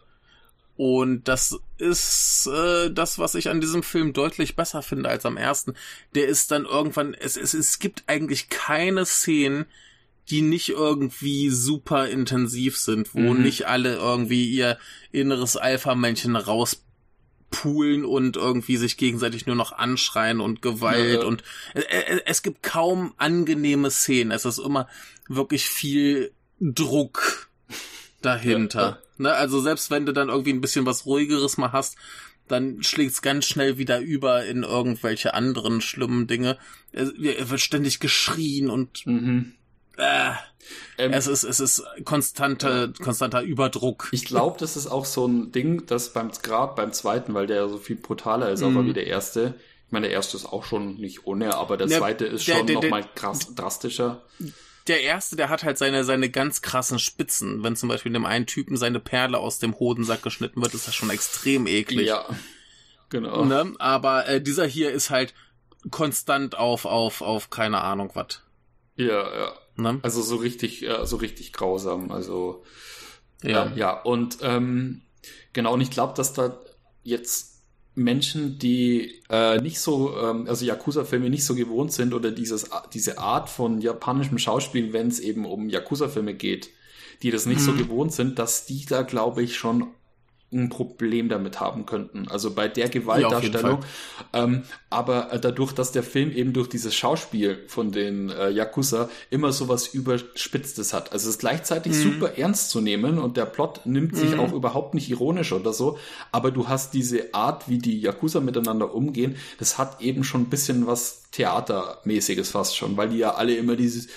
Und das ist äh, das, was ich an diesem Film deutlich besser finde als am ersten. Der ist dann irgendwann, es, es, es gibt eigentlich keine Szenen, die nicht irgendwie super intensiv sind, wo mhm. nicht alle irgendwie ihr inneres Alpha-Männchen rauspulen und irgendwie sich gegenseitig nur noch anschreien und Gewalt ja. und äh, äh, es gibt kaum angenehme Szenen. Es ist immer wirklich viel Druck dahinter. Ja, ja. Ne? Also selbst wenn du dann irgendwie ein bisschen was ruhigeres mal hast, dann schlägt's ganz schnell wieder über in irgendwelche anderen schlimmen Dinge. Es wird ständig geschrien und mhm. Äh, ähm, es ist, es ist konstante, konstanter Überdruck. Ich glaube, das ist auch so ein Ding, dass beim, gerade beim zweiten, weil der ja so viel brutaler ist, mm. aber wie der erste. Ich meine, der erste ist auch schon nicht ohne, aber der, der zweite ist der, schon nochmal krass, drastischer. Der erste, der hat halt seine, seine ganz krassen Spitzen. Wenn zum Beispiel dem einen Typen seine Perle aus dem Hodensack geschnitten wird, ist das schon extrem eklig. Ja. Genau. Ne? Aber äh, dieser hier ist halt konstant auf, auf, auf keine Ahnung was. Ja, ja. Ne? Also so richtig, äh, so richtig grausam. Also ja, äh, ja. Und ähm, genau, und ich glaube, dass da jetzt Menschen, die äh, nicht so, ähm, also Yakuza-Filme nicht so gewohnt sind oder dieses, diese Art von japanischem Schauspiel, wenn es eben um Yakuza-Filme geht, die das nicht mhm. so gewohnt sind, dass die da, glaube ich, schon ein Problem damit haben könnten. Also bei der Gewaltdarstellung. Ja, ähm, aber äh, dadurch, dass der Film eben durch dieses Schauspiel von den äh, Yakuza immer so was Überspitztes hat. Also es ist gleichzeitig mhm. super ernst zu nehmen und der Plot nimmt sich mhm. auch überhaupt nicht ironisch oder so. Aber du hast diese Art, wie die Yakuza miteinander umgehen, das hat eben schon ein bisschen was Theatermäßiges fast schon, weil die ja alle immer dieses,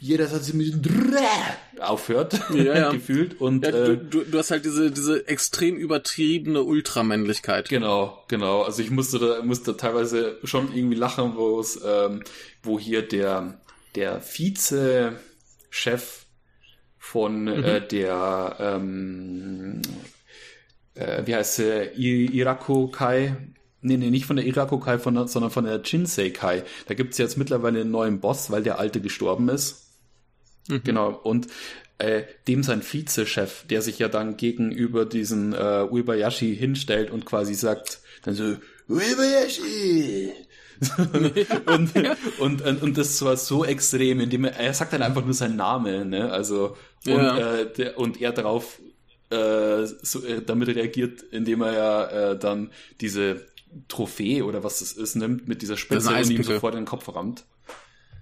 jeder Satz mit diesem Drrrr aufhört, Ja, ja. gefühlt. Und Ja, äh, du, du, du hast halt diese, diese extrem übertriebene Ultramännlichkeit. Genau, genau. Also ich musste da, musste teilweise schon irgendwie lachen, wo es, ähm, wo hier der, der Vize-Chef von äh, der, ähm, äh, wie heißt sie, Irako Kai, nee, nee, nicht von der Irako Kai, von der, sondern von der Jinsei Kai. Da gibt's jetzt mittlerweile einen neuen Boss, weil der alte gestorben ist. Genau, und äh, dem sein Vizechef, der sich ja dann gegenüber diesen äh, Uebayashi hinstellt und quasi sagt, dann so, Uebayashi! und, und, und, und das war so extrem, indem er, er sagt dann einfach nur seinen Namen, ne? Also, und, Ja. äh, der, und er darauf äh, so, äh, damit reagiert, indem er ja äh, dann diese Trophäe oder was das ist, nimmt mit dieser Spitze ein und ihm Eispickel. sofort in den Kopf rammt.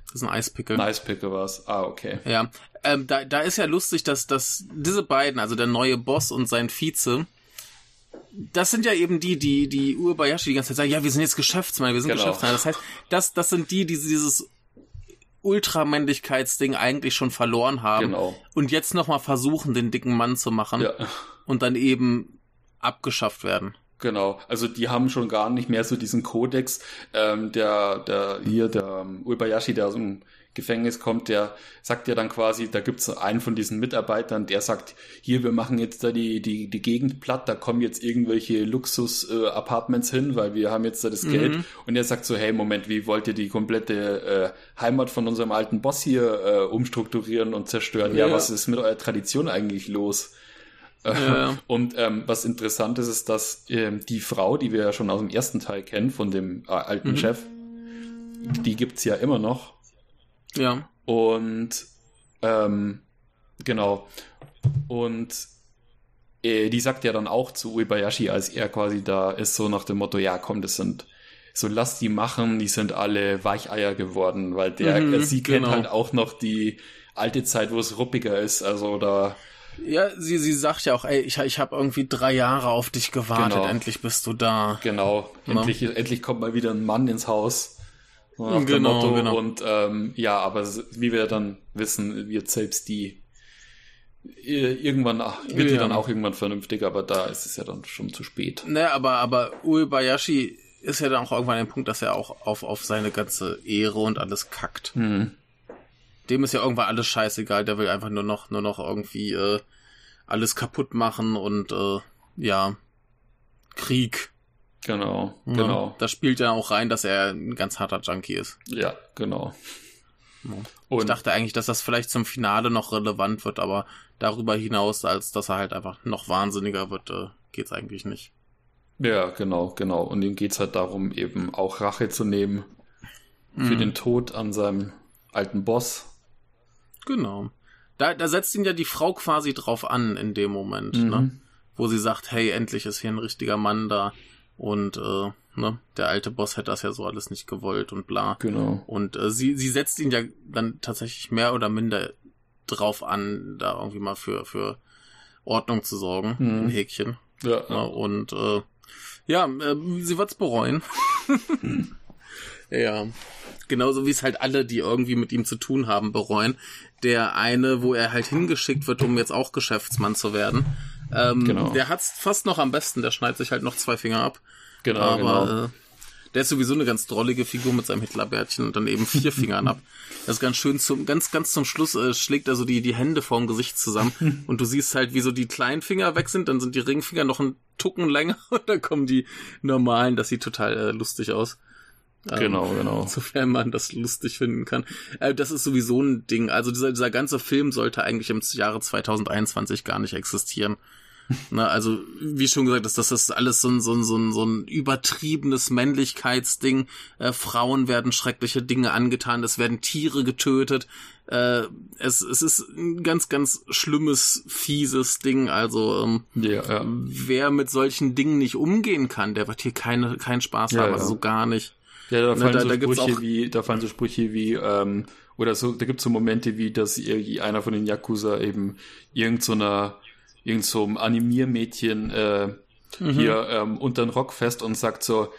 Das ist ein Eispickel. Nice Picker war's. Ah, okay. Ja, ähm, da, da ist ja lustig, dass, dass diese beiden, also der neue Boss und sein Vize, das sind ja eben die, die, die Urabayashi die ganze Zeit sagen, ja, wir sind jetzt Geschäftsmänner, wir sind Genau. Geschäftsmänner. Das heißt, das, das sind die, die dieses Ultramännlichkeitsding eigentlich schon verloren haben Genau. und jetzt nochmal versuchen, den dicken Mann zu machen Ja. und dann eben abgeschafft werden. Genau, also die haben schon gar nicht mehr so diesen Kodex. Ähm, der, der hier, der ähm, Uebayashi, der aus dem Gefängnis kommt, der sagt ja dann quasi, da gibt's einen von diesen Mitarbeitern, der sagt, hier, wir machen jetzt da die, die, die Gegend platt, da kommen jetzt irgendwelche Luxus-Apartments hin, weil wir haben jetzt da das Geld. Und er sagt so, hey, Moment, wie wollt ihr die komplette äh, Heimat von unserem alten Boss hier äh, umstrukturieren und zerstören? Ja, Ja. was ist mit eurer Tradition eigentlich los? Ja. Und ähm, was interessant ist, ist, dass ähm, die Frau, die wir ja schon aus dem ersten Teil kennen, von dem äh, alten Chef, die gibt's ja immer noch. Ja. Und ähm, genau. Und äh, die sagt ja dann auch zu Uebayashi, als er quasi da ist, so nach dem Motto, ja komm, das sind so lass die machen, die sind alle Weicheier geworden, weil der, Mhm, äh, sie kennt genau. halt auch noch die alte Zeit, wo es ruppiger ist, also da Ja, sie, sie sagt ja auch, ey, ich, ich habe irgendwie drei Jahre auf dich gewartet, Genau. endlich bist du da. Genau, Ja. endlich, endlich kommt mal wieder ein Mann ins Haus. So Genau, genau. Und ähm, ja, aber wie wir dann wissen, wird selbst die irgendwann ach, wird die Ja. dann auch irgendwann vernünftig, aber da ist es ja dann schon zu spät. Ne, aber, aber Uebayashi ist ja dann auch irgendwann ein Punkt, dass er auch auf, auf seine ganze Ehre und alles kackt. Hm. Dem ist ja irgendwann alles scheißegal, der will einfach nur noch, nur noch irgendwie äh, alles kaputt machen und äh, ja, Krieg. Genau, Ne? genau. Da spielt ja auch rein, dass er ein ganz harter Junkie ist. Ja, genau. Ich Und dachte eigentlich, dass das vielleicht zum Finale noch relevant wird, aber darüber hinaus, als dass er halt einfach noch wahnsinniger wird, äh, geht's eigentlich nicht. ja, genau, genau. Und ihm geht's halt darum, eben auch Rache zu nehmen für Mhm. den Tod an seinem alten Boss. Genau. Da, da setzt ihn ja die Frau quasi drauf an in dem Moment, Mhm. ne? Wo sie sagt, hey, endlich ist hier ein richtiger Mann da. Und äh, ne, der alte Boss hätte das ja so alles nicht gewollt und bla. Genau. Und äh, sie, sie setzt ihn ja dann tatsächlich mehr oder minder drauf an, da irgendwie mal für, für Ordnung zu sorgen, Mhm. ein Häkchen. Ja, Ja, und äh, ja, äh, sie wird's bereuen. ja. Genauso wie es halt alle, die irgendwie mit ihm zu tun haben, bereuen. Der eine, wo er halt hingeschickt wird, um jetzt auch Geschäftsmann zu werden, ähm, Genau. der hat's fast noch am besten, der schneidet sich halt noch zwei Finger ab. genau, aber genau. äh, der ist sowieso eine ganz drollige Figur mit seinem Hitlerbärtchen und dann eben vier Fingern ab. Das ist ganz schön zum, ganz, ganz zum Schluss äh, schlägt er so die, die Hände vorm Gesicht zusammen und du siehst halt, wie so die kleinen Finger weg sind, dann sind die Ringfinger noch einen Tucken länger und dann kommen die normalen, das sieht total äh, lustig aus. Ähm, Genau, genau. Sofern man das lustig finden kann. Äh, das ist sowieso ein Ding. Also dieser, dieser ganze Film sollte eigentlich im Jahre 2021 gar nicht existieren. Na, also, wie schon gesagt, das, das ist alles so ein, so ein, so ein, so ein übertriebenes Männlichkeitsding. Äh, Frauen werden schreckliche Dinge angetan, es werden Tiere getötet. Äh, es, es ist ein ganz, ganz schlimmes, fieses Ding. Also, ähm, Ja, ja. wer mit solchen Dingen nicht umgehen kann, der wird hier keine, keinen Spaß Ja, haben. Also so gar nicht. Ja, da Ne, fallen da- so da Sprüche auch- wie, da fallen so Sprüche wie, ähm, oder so, da gibt's so Momente wie, dass irgendwie einer von den Yakuza eben irgend so einer, irgend so einem Animiermädchen äh, Mhm. hier ähm, unter den Rock fest und sagt so,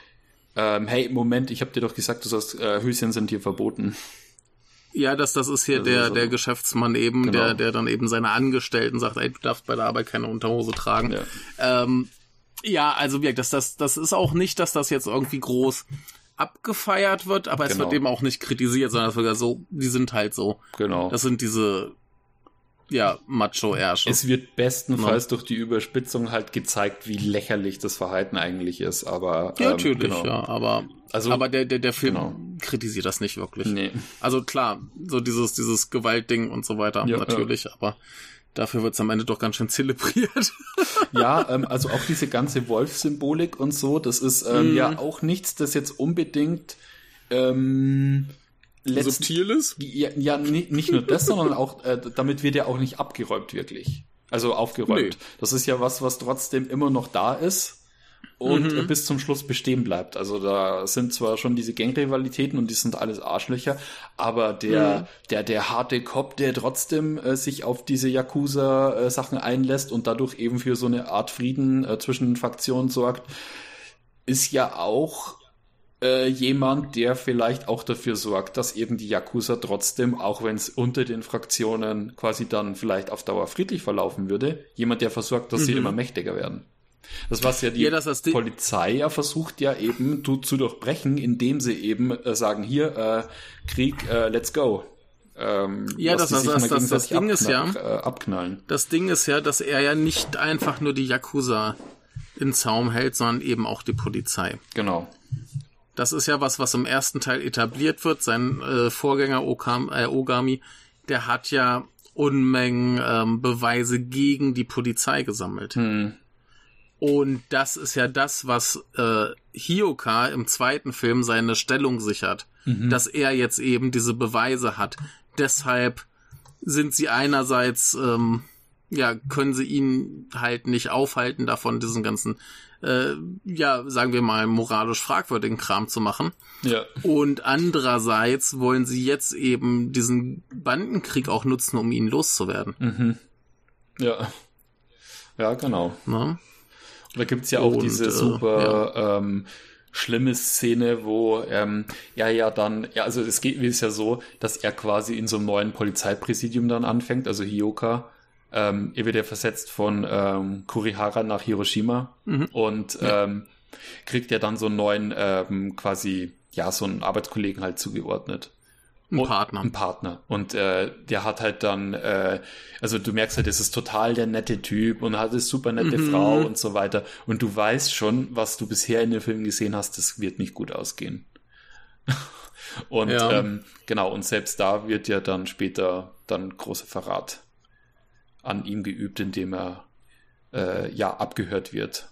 ähm, hey, Moment, ich habe dir doch gesagt, du sollst, äh, Höschen sind hier verboten. Ja, das, das ist hier Also der, so- der Geschäftsmann eben, Genau. der, der dann eben seine Angestellten sagt, ey, du darfst bei der Arbeit keine Unterhose tragen. Ja. Ähm, ja, also gesagt, das, das, das ist auch nicht, dass das jetzt irgendwie groß abgefeiert wird, aber es Genau. wird eben auch nicht kritisiert, sondern es wird ja so, die sind halt so. Genau. Das sind diese, ja, Macho-Ärsche. es wird bestenfalls durch die Überspitzung halt gezeigt, wie lächerlich das Verhalten eigentlich ist, aber Ja, ähm, natürlich, genau. ja, aber, Also- aber der, der, der Film genau. kritisiert das nicht wirklich. Nee. Also klar, so dieses, dieses Gewaltding und so weiter, Ja, natürlich, aber dafür wird's am Ende doch ganz schön zelebriert. Ja, ähm, also auch diese ganze Wolf-Symbolik und so, das ist ähm, Mhm. ja auch nichts, das jetzt unbedingt ähm, Subtiles? ja, ja nicht, nicht nur das, sondern auch, äh, damit wird ja auch nicht abgeräumt wirklich. Also aufgeräumt. Nee. Das ist ja was, was trotzdem immer noch da ist und Mhm. äh, bis zum Schluss bestehen bleibt. Also da sind zwar schon diese Gangrivalitäten und die sind alles Arschlöcher, aber der, Mhm. der, der harte Cop, der trotzdem äh, sich auf diese Yakuza-Sachen einlässt und dadurch eben für so eine Art Frieden äh, zwischen den Fraktionen sorgt, ist ja auch äh, jemand, der vielleicht auch dafür sorgt, dass eben die Yakuza trotzdem, auch wenn es unter den Fraktionen quasi dann vielleicht auf Dauer friedlich verlaufen würde, jemand, der versorgt, dass sie Mhm. immer mächtiger werden. Das, was ja die Ja, das die- Polizei ja versucht, ja eben du, zu durchbrechen, indem sie eben äh, sagen, hier, äh, Krieg, äh, let's go. Ähm, Ja, das- das- das- das- das Ding ist ja- äh, abknallen. Das Ding ist ja, dass er ja nicht einfach nur die Yakuza in Zaum hält, sondern eben auch die Polizei. Genau. Das ist ja was, was im ersten Teil etabliert wird. Sein äh, Vorgänger Okam, äh, Ogami, der hat ja Unmengen ähm, Beweise gegen die Polizei gesammelt. Hm. Und das ist ja das, was äh, Hioka im zweiten Film seine Stellung sichert, dass er jetzt eben diese Beweise hat. Deshalb sind sie einerseits, ähm, ja, können sie ihn halt nicht aufhalten davon, diesen ganzen, äh, ja, sagen wir mal, moralisch fragwürdigen Kram zu machen. Ja. Und andererseits wollen sie jetzt eben diesen Bandenkrieg auch nutzen, um ihn loszuwerden. Ja. Ja, genau. Ne? Da gibt's ja auch Und, diese äh, super ähm, schlimme Szene, wo ähm, ja ja dann, ja, also es geht, ist ja so, dass er quasi in so einem neuen Polizeipräsidium dann anfängt, also Hioka. Ähm, er wird ja versetzt von ähm, Kurihara nach Hiroshima und ähm, kriegt ja dann so einen neuen, ähm, quasi, ja, so einen Arbeitskollegen halt zugeordnet. Ein Partner. Ein Partner. Und äh, der hat halt dann, äh, also du merkst halt, das ist total der nette Typ und hat eine super nette Mhm. Frau und so weiter. Und du weißt schon, was du bisher in den Filmen gesehen hast, das wird nicht gut ausgehen. und Ja. ähm, genau, und selbst da wird ja dann später dann großer Verrat an ihm geübt, indem er äh, ja abgehört wird.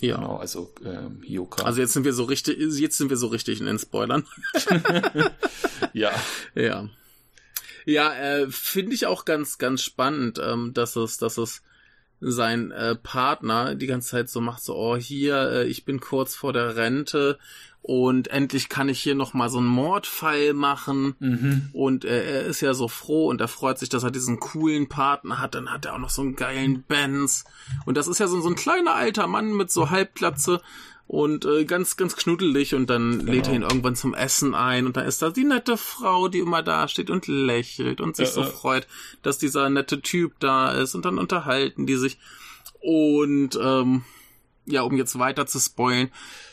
Ja. Genau, also ähm, Hioka. Also jetzt sind wir so richtig, jetzt sind wir so richtig in den Spoilern. ja. ja. Ja, äh, finde ich auch ganz, ganz spannend, ähm, dass es, dass es sein äh, Partner die ganze Zeit so macht, so, oh, hier, äh, ich bin kurz vor der Rente und endlich kann ich hier nochmal so einen Mordfall machen. Mhm. Und äh, er ist ja so froh und er freut sich, dass er diesen coolen Partner hat. Dann hat er auch noch so einen geilen Benz. Und das ist ja so, so ein kleiner alter Mann mit so Halbglatze und äh, ganz, ganz knuddelig. Und dann lädt er ihn irgendwann zum Essen ein. Und da ist da die nette Frau, die immer da steht und lächelt und sich Ja, so ja. freut, dass dieser nette Typ da ist. Und dann unterhalten die sich. Und ähm, ja, um jetzt weiter zu spoilen,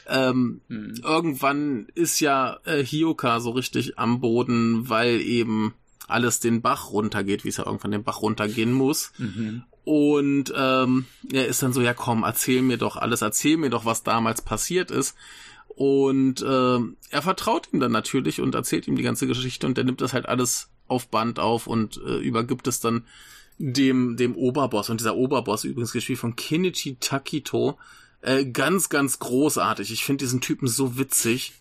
ähm, irgendwann ist ja äh, Hioka so richtig am Boden, weil eben alles den Bach runtergeht, wie es ja irgendwann den Bach runtergehen muss. Und ähm, er ist dann so, ja komm, erzähl mir doch alles, erzähl mir doch, was damals passiert ist. Und ähm, er vertraut ihm dann natürlich und erzählt ihm die ganze Geschichte und er nimmt das halt alles auf Band auf und äh, übergibt es dann dem, dem Oberboss. Und dieser Oberboss, übrigens gespielt von Kenichi Takito, äh, ganz, ganz großartig. Ich finde diesen Typen so witzig.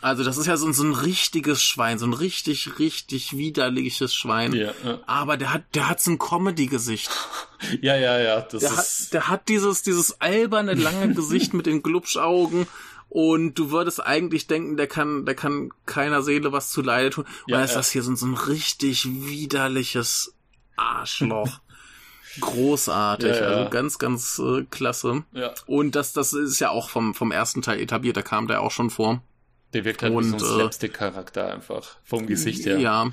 Also das ist ja so, ein- so ein richtiges Schwein, so ein richtig, richtig widerliches Schwein. Ja, ja. Aber der hat, der hat so ein Comedy-Gesicht. ja, ja, ja, das Der ist. hat, der hat dieses, dieses alberne, lange Gesicht mit den Glubschaugen. Und du würdest eigentlich denken, der kann, der kann keiner Seele was zu Leide tun. Und Ja, dann ist ja. das hier so, so ein richtig widerliches Arschloch. großartig, Ja, ja. also ganz, ganz äh, klasse. Ja. Und das, das ist ja auch vom, vom ersten Teil etabliert, da kam der auch schon vor. Der wirkt halt wie so ein Und, äh, Slapstick-Charakter einfach. Vom Gesicht her. Ja.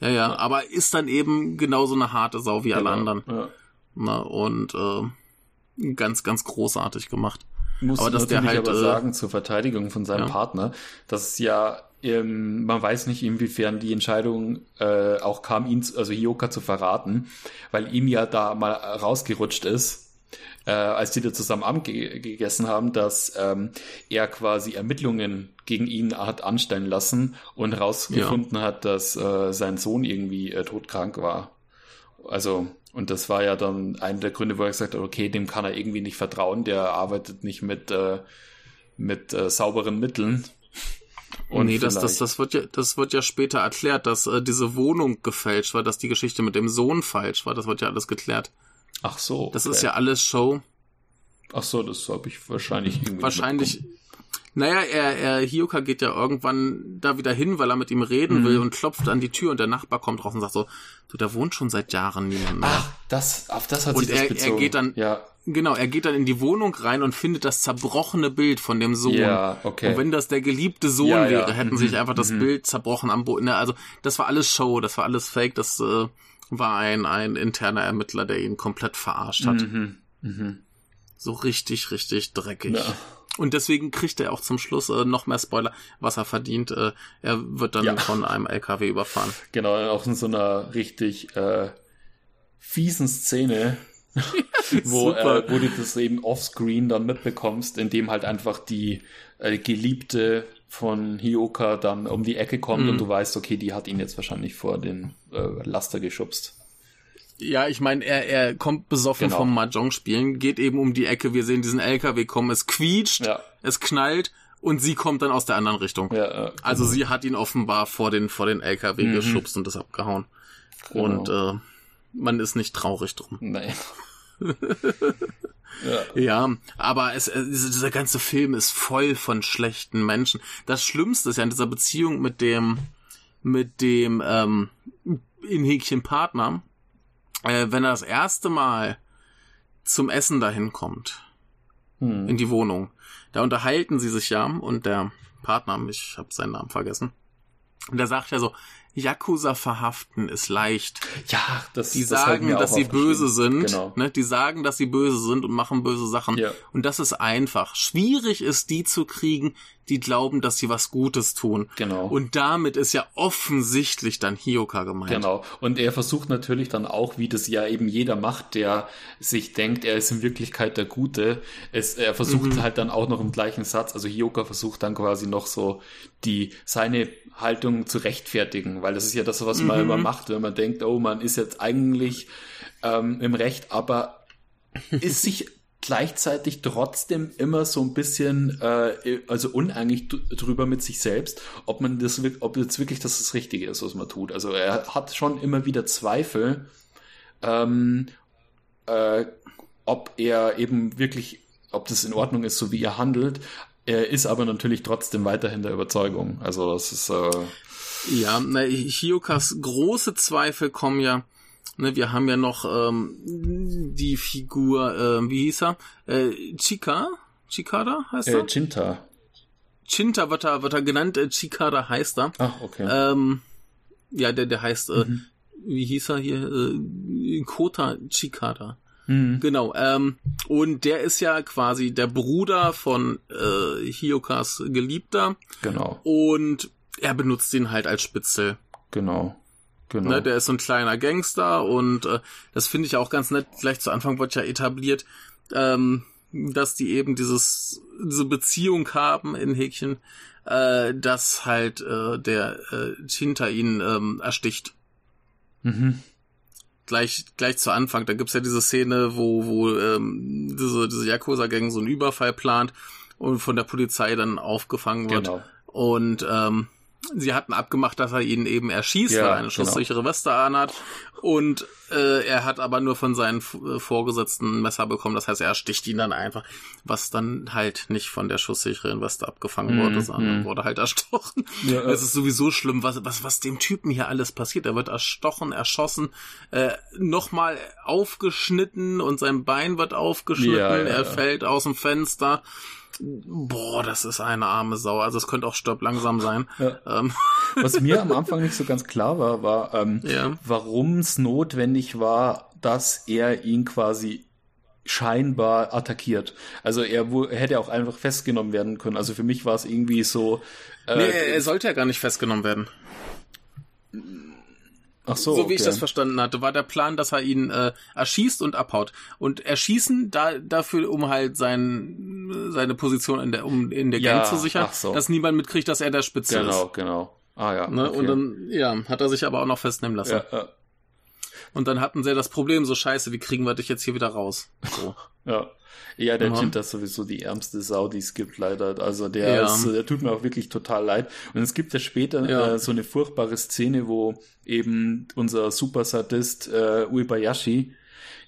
Ja, ja, aber ist dann eben genauso eine harte Sau wie alle Genau. anderen. Ja. Na, und äh, ganz, ganz großartig gemacht. Muss Aber dass natürlich der halt, aber äh, sagen, zur Verteidigung von seinem ja. Partner, dass es ja, ähm, man weiß nicht, inwiefern die Entscheidung äh, auch kam, ihn, zu- also Hioka zu verraten, weil ihm ja da mal rausgerutscht ist, äh, als die da zusammen Abend ge gegessen haben, dass ähm, er quasi Ermittlungen gegen ihn hat anstellen lassen und rausgefunden hat, dass äh, sein Sohn irgendwie äh, todkrank war. Also, und das war ja dann einer der Gründe, wo er gesagt hat, okay, dem kann er irgendwie nicht vertrauen, der arbeitet nicht mit, äh, mit äh, sauberen Mitteln. Und nee, das, das, das, wird ja, das wird ja später erklärt, dass äh, diese Wohnung gefälscht war, dass die Geschichte mit dem Sohn falsch war. Das wird ja alles geklärt. Ach so. Das okay. ist ja alles Show. Ach so, das habe ich wahrscheinlich irgendwie. Wahrscheinlich. Naja, er, er, Hioka geht ja irgendwann da wieder hin, weil er mit ihm reden Mhm. will und klopft an die Tür und der Nachbar kommt raus und sagt so, du, da wohnt schon seit Jahren niemand mehr. Ach, das, auf das hat Und sich das er- er bezogen. geht dann- Ja, Genau, er geht dann in die Wohnung rein und findet das zerbrochene Bild von dem Sohn. Ja, okay. Und wenn das der geliebte Sohn Ja, ja. wäre, hätten Mhm, sich einfach das mhm. Bild zerbrochen am Boden. Ne, Also das war alles Show, das war alles Fake, das äh, war ein, ein interner Ermittler, der ihn komplett verarscht hat. Mhm. Mhm. So richtig, richtig dreckig. Ja. Und deswegen kriegt er auch zum Schluss äh, noch mehr Spoiler, was er verdient. Äh, er wird dann Ja. von einem LKW überfahren. Genau, auch in so einer richtig äh, fiesen Szene, wo, äh, wo du das eben offscreen dann mitbekommst, indem halt einfach die äh, Geliebte von Hioka dann um die Ecke kommt Mhm. und du weißt, okay, die hat ihn jetzt wahrscheinlich vor den äh, Laster geschubst. Ja, ich meine, er, er kommt besoffen Genau. vom Mahjong spielen, geht eben um die Ecke, wir sehen diesen LKW kommen, es quietscht, Ja. es knallt und sie kommt dann aus der anderen Richtung. Ja, äh, Also sie hat ihn offenbar vor den, vor den LKW Mhm. geschubst und ist abgehauen. Genau. Und äh, man ist nicht traurig drum. Nein. ja. Ja, aber es, dieser dieser ganze Film ist voll von schlechten Menschen. Das Schlimmste ist ja in dieser Beziehung mit dem, mit dem ähm, in Häkchen Partner, äh, wenn er das erste Mal zum Essen dahin kommt, Hm. in die Wohnung, da unterhalten sie sich ja und der Partner, ich habe seinen Namen vergessen, und der sagt ja so, Yakuza verhaften ist leicht. ja, das Die das hab ich sagen, mir dass sie böse sind. Genau. Ne? Die sagen, dass sie böse sind und machen böse Sachen. Ja. Und das ist einfach. Schwierig ist, die zu kriegen, die glauben, dass sie was Gutes tun. Genau. Und damit ist ja offensichtlich dann Hioka gemeint. Genau. Und er versucht natürlich dann auch, wie das ja eben jeder macht, der sich denkt, er ist in Wirklichkeit der Gute. Es, er versucht Mhm. halt dann auch noch im gleichen Satz, also Hioka versucht dann quasi noch so die, seine Haltung zu rechtfertigen, weil das ist ja das, was man Mhm. immer macht, wenn man denkt, oh, man ist jetzt eigentlich ähm, im Recht, aber ist sich gleichzeitig trotzdem immer so ein bisschen äh, also uneinig drüber mit sich selbst, ob man das ob jetzt wirklich das das Richtige ist, was man tut. Also er hat schon immer wieder Zweifel, ähm, äh, ob er eben wirklich, ob das in Ordnung ist, so wie er handelt. Er ist aber natürlich trotzdem weiterhin der Überzeugung. Also das ist äh, Ja, na, Hiokas große Zweifel kommen ja, ne, wir haben ja noch ähm, die Figur, äh, wie hieß er? Äh, Chika? Chikada heißt er? äh, Chinta. Chinta wird er, wird er genannt, äh, Chikada heißt er. Ach, okay. Ähm, ja, der, der heißt, äh, Mhm. wie hieß er hier? Äh, Kota Chikada. Mhm. Genau. Ähm, und der ist ja quasi der Bruder von äh, Hiokas Geliebter Genau, und er benutzt ihn halt als Spitzel. genau, genau. Ne, der ist so ein kleiner Gangster und äh, das finde ich auch ganz nett. Gleich zu Anfang wird ja etabliert, ähm, dass die eben dieses diese Beziehung haben in Häkchen, äh, dass halt äh, der äh, Chinta ihn ähm, ersticht. mhm. Gleich gleich zu Anfang, da gibt's ja diese Szene, wo wo ähm, diese diese Yakuza Gang so einen Überfall plant und von der Polizei dann aufgefangen wird. Genau. Und ähm, sie hatten abgemacht, dass er ihn eben erschießt, Ja, weil er eine genau. schusssichere Weste anhat. Und äh, er hat aber nur von seinen äh, Vorgesetzten ein Messer bekommen. Das heißt, er sticht ihn dann einfach, was dann halt nicht von der schusssicheren Weste abgefangen wurde, sondern wurde halt erstochen. Mhm, Ja, äh. Es ist sowieso schlimm, was, was, was dem Typen hier alles passiert. Er wird erstochen, erschossen, äh, nochmal aufgeschnitten und sein Bein wird aufgeschnitten. Ja, er fällt aus dem Fenster. Boah, das ist eine arme Sau. Also es könnte auch stirb langsam sein. Ja. Ähm, Was mir am Anfang nicht so ganz klar war, war, ähm, Ja. warum es notwendig war, dass er ihn quasi scheinbar attackiert. Also er hätte auch einfach festgenommen werden können. Also für mich war es irgendwie so. Äh, nee, er sollte ja gar nicht festgenommen werden. Ach so, So wie ich das verstanden hatte, war der Plan, dass er ihn äh, erschießt und abhaut. Und erschießen da dafür, um halt sein, seine Position in der, um in der Ja, Gang zu sichern, so. dass niemand mitkriegt, dass er der Spitze Genau, ist. genau. Ah ja. Ne? okay. Und dann, ja, hat er sich aber auch noch festnehmen lassen. ja, ja, Und dann hatten sie das Problem, so scheiße, wie kriegen wir dich jetzt hier wieder raus? So. ja. Ja, der. Jinta ist sowieso die ärmste Sau, die es gibt, leider. Also der, Ja. ist, der tut mir auch wirklich total leid. Und es gibt ja später Ja. äh, so eine furchtbare Szene, wo eben unser Supersadist äh, Uebayashi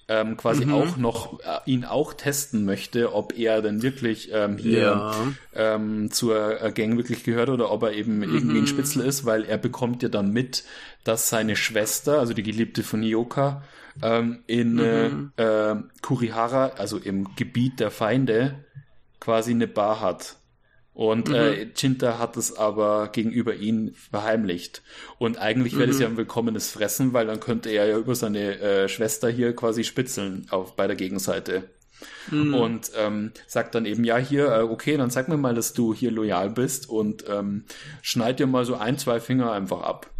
ähm, quasi Mhm. auch noch äh, ihn auch testen möchte, ob er denn wirklich ähm, hier Ja. ähm, zur äh, Gang wirklich gehört oder ob er eben irgendwie ein Spitzel ist, weil er bekommt ja dann mit, dass seine Schwester, also die Geliebte von Ioka, ähm, in äh, äh, Kurihara, also im Gebiet der Feinde, quasi eine Bar hat. Und äh, Chinta hat es aber gegenüber ihn verheimlicht. Und eigentlich wäre das ja ein willkommenes Fressen, weil dann könnte er ja über seine äh, Schwester hier quasi spitzeln auf bei der Gegenseite. Und ähm, sagt dann eben, ja, hier, äh, okay, dann sag mir mal, dass du hier loyal bist und ähm, schneid dir mal so ein, zwei Finger einfach ab.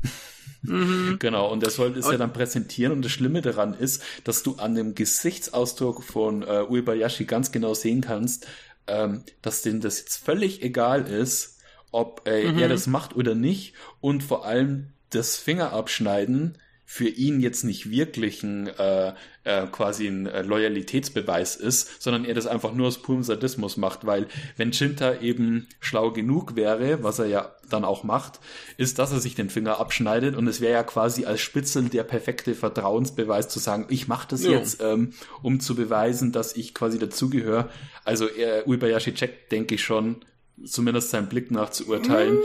Genau, und er soll es ja dann präsentieren und das Schlimme daran ist, dass du an dem Gesichtsausdruck von äh, Uebayashi ganz genau sehen kannst, ähm, dass dem das jetzt völlig egal ist, ob äh, er das macht oder nicht und vor allem das Fingerabschneiden für ihn jetzt nicht wirklich ein äh, äh, quasi ein äh, Loyalitätsbeweis ist, sondern er das einfach nur aus purem Sadismus macht, weil wenn Shinta eben schlau genug wäre, was er ja dann auch macht, ist, dass er sich den Finger abschneidet und es wäre ja quasi als Spitzel der perfekte Vertrauensbeweis zu sagen, ich mache das Ja. jetzt, ähm, um zu beweisen, dass ich quasi dazugehöre. Also er, Uebayashi checkt, denke ich schon, zumindest seinem Blick nach zu urteilen,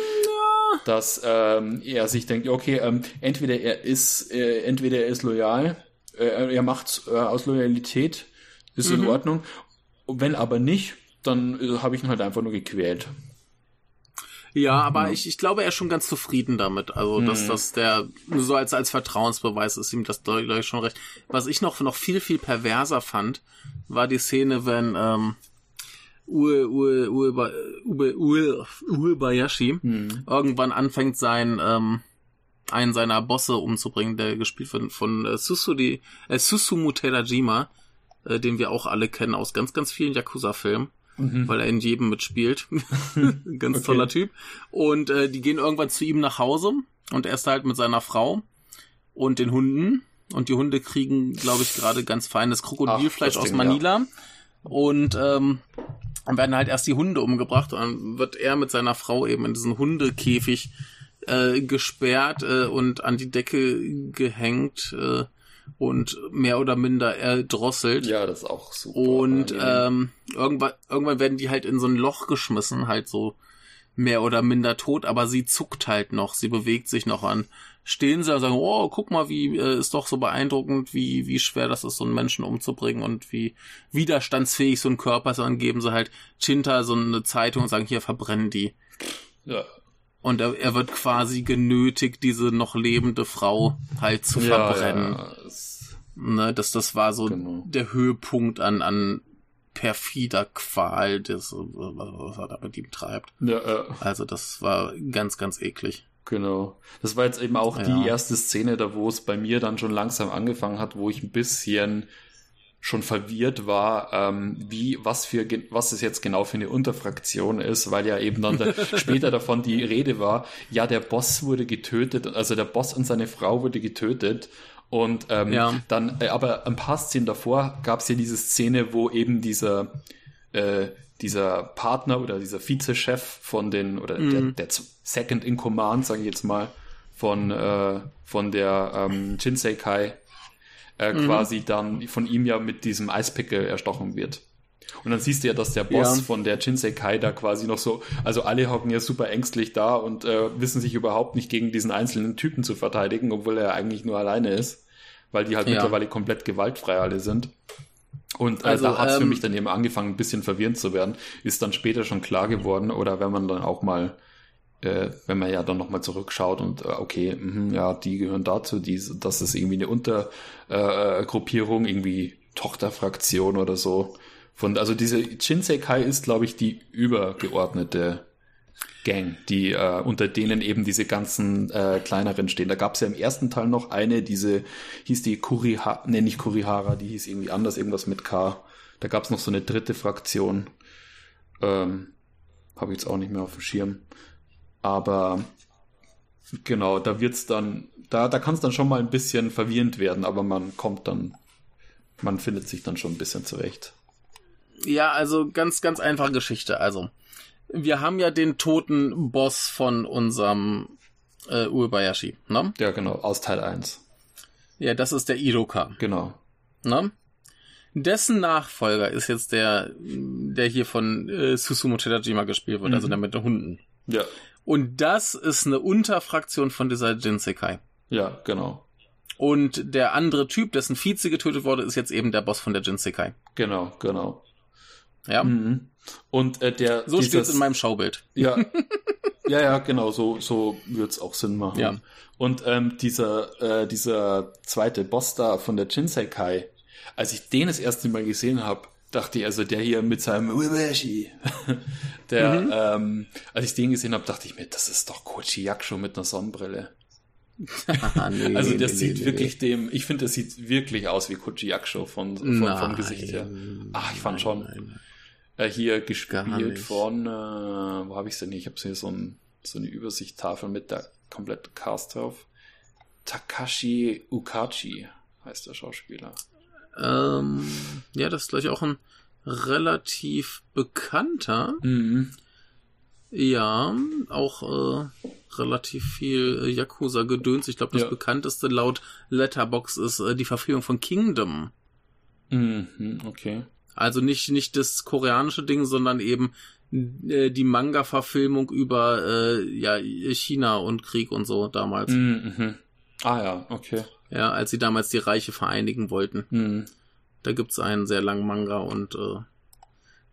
dass ähm, er sich denkt, okay, ähm, entweder er ist, äh, entweder er ist loyal, äh, er macht äh, aus Loyalität, ist in Ordnung. Und wenn aber nicht, dann äh, habe ich ihn halt einfach nur gequält. Ja, aber ich, ich glaube, er ist schon ganz zufrieden damit. Also, dass das der, so als, als Vertrauensbeweis ist ihm das, glaube ich, schon recht. Was ich noch, noch viel, viel perverser fand, war die Szene, wenn, ähm, Ue, Ue, Ue, Ue, Ue, Uebayashi irgendwann anfängt, sein, ähm, einen seiner Bosse umzubringen, der gespielt wird von äh, Susudi, äh, Susumu Terajima, äh, den wir auch alle kennen aus ganz, ganz vielen Yakuza-Filmen, weil er in jedem mitspielt. ganz Okay. toller Typ. Und äh, die gehen irgendwann zu ihm nach Hause und er ist halt mit seiner Frau und den Hunden. Und die Hunde kriegen, glaube ich, gerade ganz feines Krokodilfleisch Ach, aus Manila. Und ähm, dann werden halt erst die Hunde umgebracht und dann wird er mit seiner Frau eben in diesen Hundekäfig äh, gesperrt äh, und an die Decke gehängt äh, und mehr oder minder erdrosselt. Ja, das ist auch super. Und ähm, irgendwann, irgendwann werden die halt in so ein Loch geschmissen, halt so mehr oder minder tot, aber sie zuckt halt noch, sie bewegt sich noch an. Stehen sie und sagen, oh, guck mal, wie äh, ist doch so beeindruckend, wie, wie schwer das ist, so einen Menschen umzubringen und wie widerstandsfähig so ein Körper ist. Und dann geben sie halt Chinta so eine Zeitung und sagen, hier verbrennen die. ja. Und er, er wird quasi genötigt, diese noch lebende Frau halt zu verbrennen. Ja, ja, Ne, das, das war so Genau. der Höhepunkt an, an perfider Qual, das, was er da mit ihm treibt. ja, äh, Also das war ganz, ganz eklig. Genau. Das war jetzt eben auch Ja. die erste Szene, da wo es bei mir dann schon langsam angefangen hat, wo ich ein bisschen schon verwirrt war, ähm, wie, was für, was es jetzt genau für eine Unterfraktion ist, weil ja eben dann der, später davon die Rede war, ja, der Boss wurde getötet, also der Boss und seine Frau wurde getötet und ähm, Ja. dann, äh, aber ein paar Szenen davor gab es ja diese Szene, wo eben dieser, äh, dieser Partner oder dieser Vizechef von den, oder der, der Second in Command, sage ich jetzt mal, von, äh, von der ähm, Jinsei Kai, äh, quasi dann von ihm ja mit diesem Eispickel erstochen wird. Und dann siehst du ja, dass der Boss Ja. von der Jinsei Kai da quasi noch so, also alle hocken ja super ängstlich da und äh, wissen sich überhaupt nicht gegen diesen einzelnen Typen zu verteidigen, obwohl er eigentlich nur alleine ist, weil die halt Ja. mittlerweile komplett gewaltfrei alle sind. Und äh, Also, da hat es für ähm, mich dann eben angefangen, ein bisschen verwirrend zu werden. Ist dann später schon klar geworden, oder wenn man dann auch mal, äh, wenn man ja dann nochmal zurückschaut und äh, okay, mhm, ja, die gehören dazu, die, das ist irgendwie eine Untergruppierung, äh, irgendwie Tochterfraktion oder so. Von, also diese Shinsekai ist, glaube ich, die übergeordnete Gang, die äh, unter denen eben diese ganzen äh, kleineren stehen. Da gab es ja im ersten Teil noch eine, diese hieß die Kuriha, ne nicht Kurihara, die hieß irgendwie anders, irgendwas mit K. Da gab es noch so eine dritte Fraktion. Ähm, Habe ich jetzt auch nicht mehr auf dem Schirm. Aber genau, da wird's dann, da, da kann es dann schon mal ein bisschen verwirrend werden, aber man kommt dann, man findet sich dann schon ein bisschen zurecht. Ja, also ganz, ganz einfache Geschichte. Also, wir haben ja den toten Boss von unserem äh, Uebayashi, ne? Ja, genau, aus Teil 1. Ja, das ist der Iroka, Genau. ne? Dessen Nachfolger ist jetzt der, der hier von äh, Susumu Tadajima gespielt wird, also der mit den Hunden. Ja, Und das ist eine Unterfraktion von dieser Jinsekai. ja, genau. Und der andere Typ, dessen Vize getötet wurde, ist jetzt eben der Boss von der Jinsekai. Genau, genau. Ja? Mhm. Und äh, der So steht's dieses- in meinem Schaubild. Ja, ja, ja, genau, so, so wird's auch Sinn machen. Ja. Und ähm, dieser, äh, dieser zweite Boss da von der Jinsei-Kai, als ich den das erste Mal gesehen habe, dachte ich, also der hier mit seinem Uebayashi, der, Mhm. ähm, als ich den gesehen habe, dachte ich mir, das ist doch Kochi Yakusho mit einer Sonnenbrille. Nee, Also der nee, sieht nee, wirklich dem, ich finde, das sieht wirklich aus wie Koji Yakusho von, von, Nein, vom Gesicht her. Ach, ich fand nein, schon. nein. Äh, hier Gar gespielt nicht. von, äh, wo habe ich denn hier? Ich habe hier so, ein, so eine Übersichttafel mit der kompletten Cast drauf. Takashi Ukachi heißt der Schauspieler. Ähm, ja, das ist gleich auch ein relativ bekannter. Mhm. Ja, auch äh, relativ viel äh, Yakuza-Gedöns. Ich glaube, das Ja. bekannteste laut Letterbox ist äh, die Verfilmung von Kingdom. Mhm, okay. Also nicht, nicht das koreanische Ding, sondern eben äh, die Manga-Verfilmung über äh, ja, China und Krieg und so damals. Mhm, mhm. Ah ja, okay. Ja, als sie damals die Reiche vereinigen wollten. Mhm. Da gibt's einen sehr langen Manga und äh,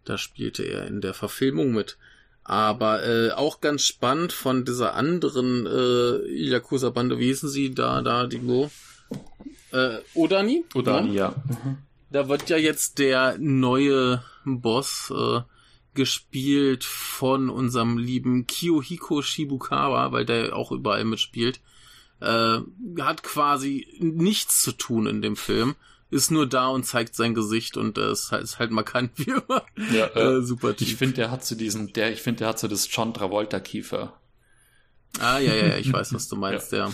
da spielte er in der Verfilmung mit. Aber äh, auch ganz spannend von dieser anderen äh, Yakuza-Bande, wie hießen sie da, da, die wo? Äh, Odani? Odani, Ja? ja. Mhm. Da wird ja jetzt der neue Boss äh, gespielt von unserem lieben Kiyohiko Shibukawa, weil der auch überall mitspielt. Äh, hat quasi nichts zu tun in dem Film. Ist nur da und zeigt sein Gesicht und äh, ist, halt, ist halt markant wie immer. Ja, äh, super Typ. Ich finde, der hat so diesen, der, ich finde, der hat so das John Travolta Kiefer. ah, ja, ja, ja, ich weiß, was du meinst, ja.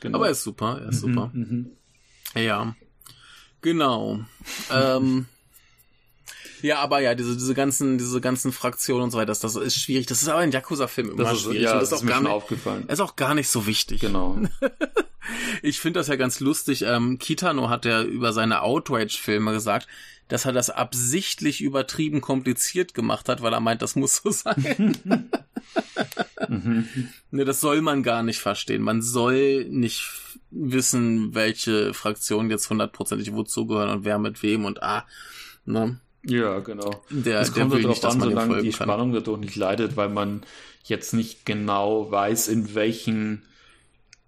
Genau. Aber er ist super, er ist super. Mhm. Ja, genau. ähm, ja, aber ja, diese, diese ganzen, diese ganzen Fraktionen und so weiter, das, das ist schwierig. Das ist aber in Yakuza-Filmen immer Das ist, schwierig. ja, und das das ist mir gar nicht, aufgefallen. ist auch gar nicht so wichtig. Genau. Ich finde das ja ganz lustig. Ähm, Kitano hat ja über seine Outrage-Filme gesagt, dass er das absichtlich übertrieben kompliziert gemacht hat, weil er meint, das muss so sein. ne, das soll man gar nicht verstehen. Man soll nicht wissen, welche Fraktionen jetzt hundertprozentig wozu gehören und wer mit wem und ah, ne, Ja, genau. der, Es kommt darauf nicht, an, solange die kann. Spannung dadurch nicht leidet, weil man jetzt nicht genau weiß, in welchen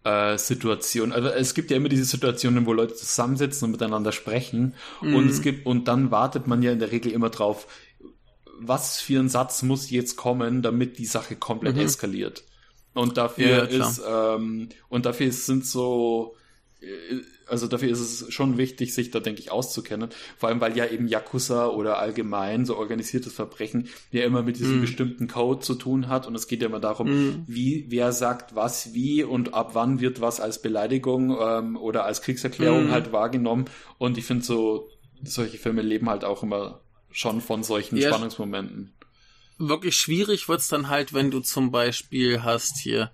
äh, Situationen. Also es gibt ja immer diese Situationen, wo Leute zusammensitzen und miteinander sprechen. Mhm. Und es gibt, und dann wartet man ja in der Regel immer drauf, was für ein Satz muss jetzt kommen, damit die Sache komplett Mhm. eskaliert. Und dafür Ja, ist, ähm, und dafür sind so, äh, also dafür ist es schon wichtig, sich da, denke ich, auszukennen. Vor allem, weil ja eben Yakuza oder allgemein so organisiertes Verbrechen ja immer mit diesem Mhm. bestimmten Code zu tun hat. Und es geht ja immer darum, wie, wer sagt was wie und ab wann wird was als Beleidigung ähm, oder als Kriegserklärung Mhm. halt wahrgenommen. Und ich finde so, solche Filme leben halt auch immer schon von solchen Ja. Spannungsmomenten. Wirklich schwierig wird's dann halt, wenn du zum Beispiel hast hier,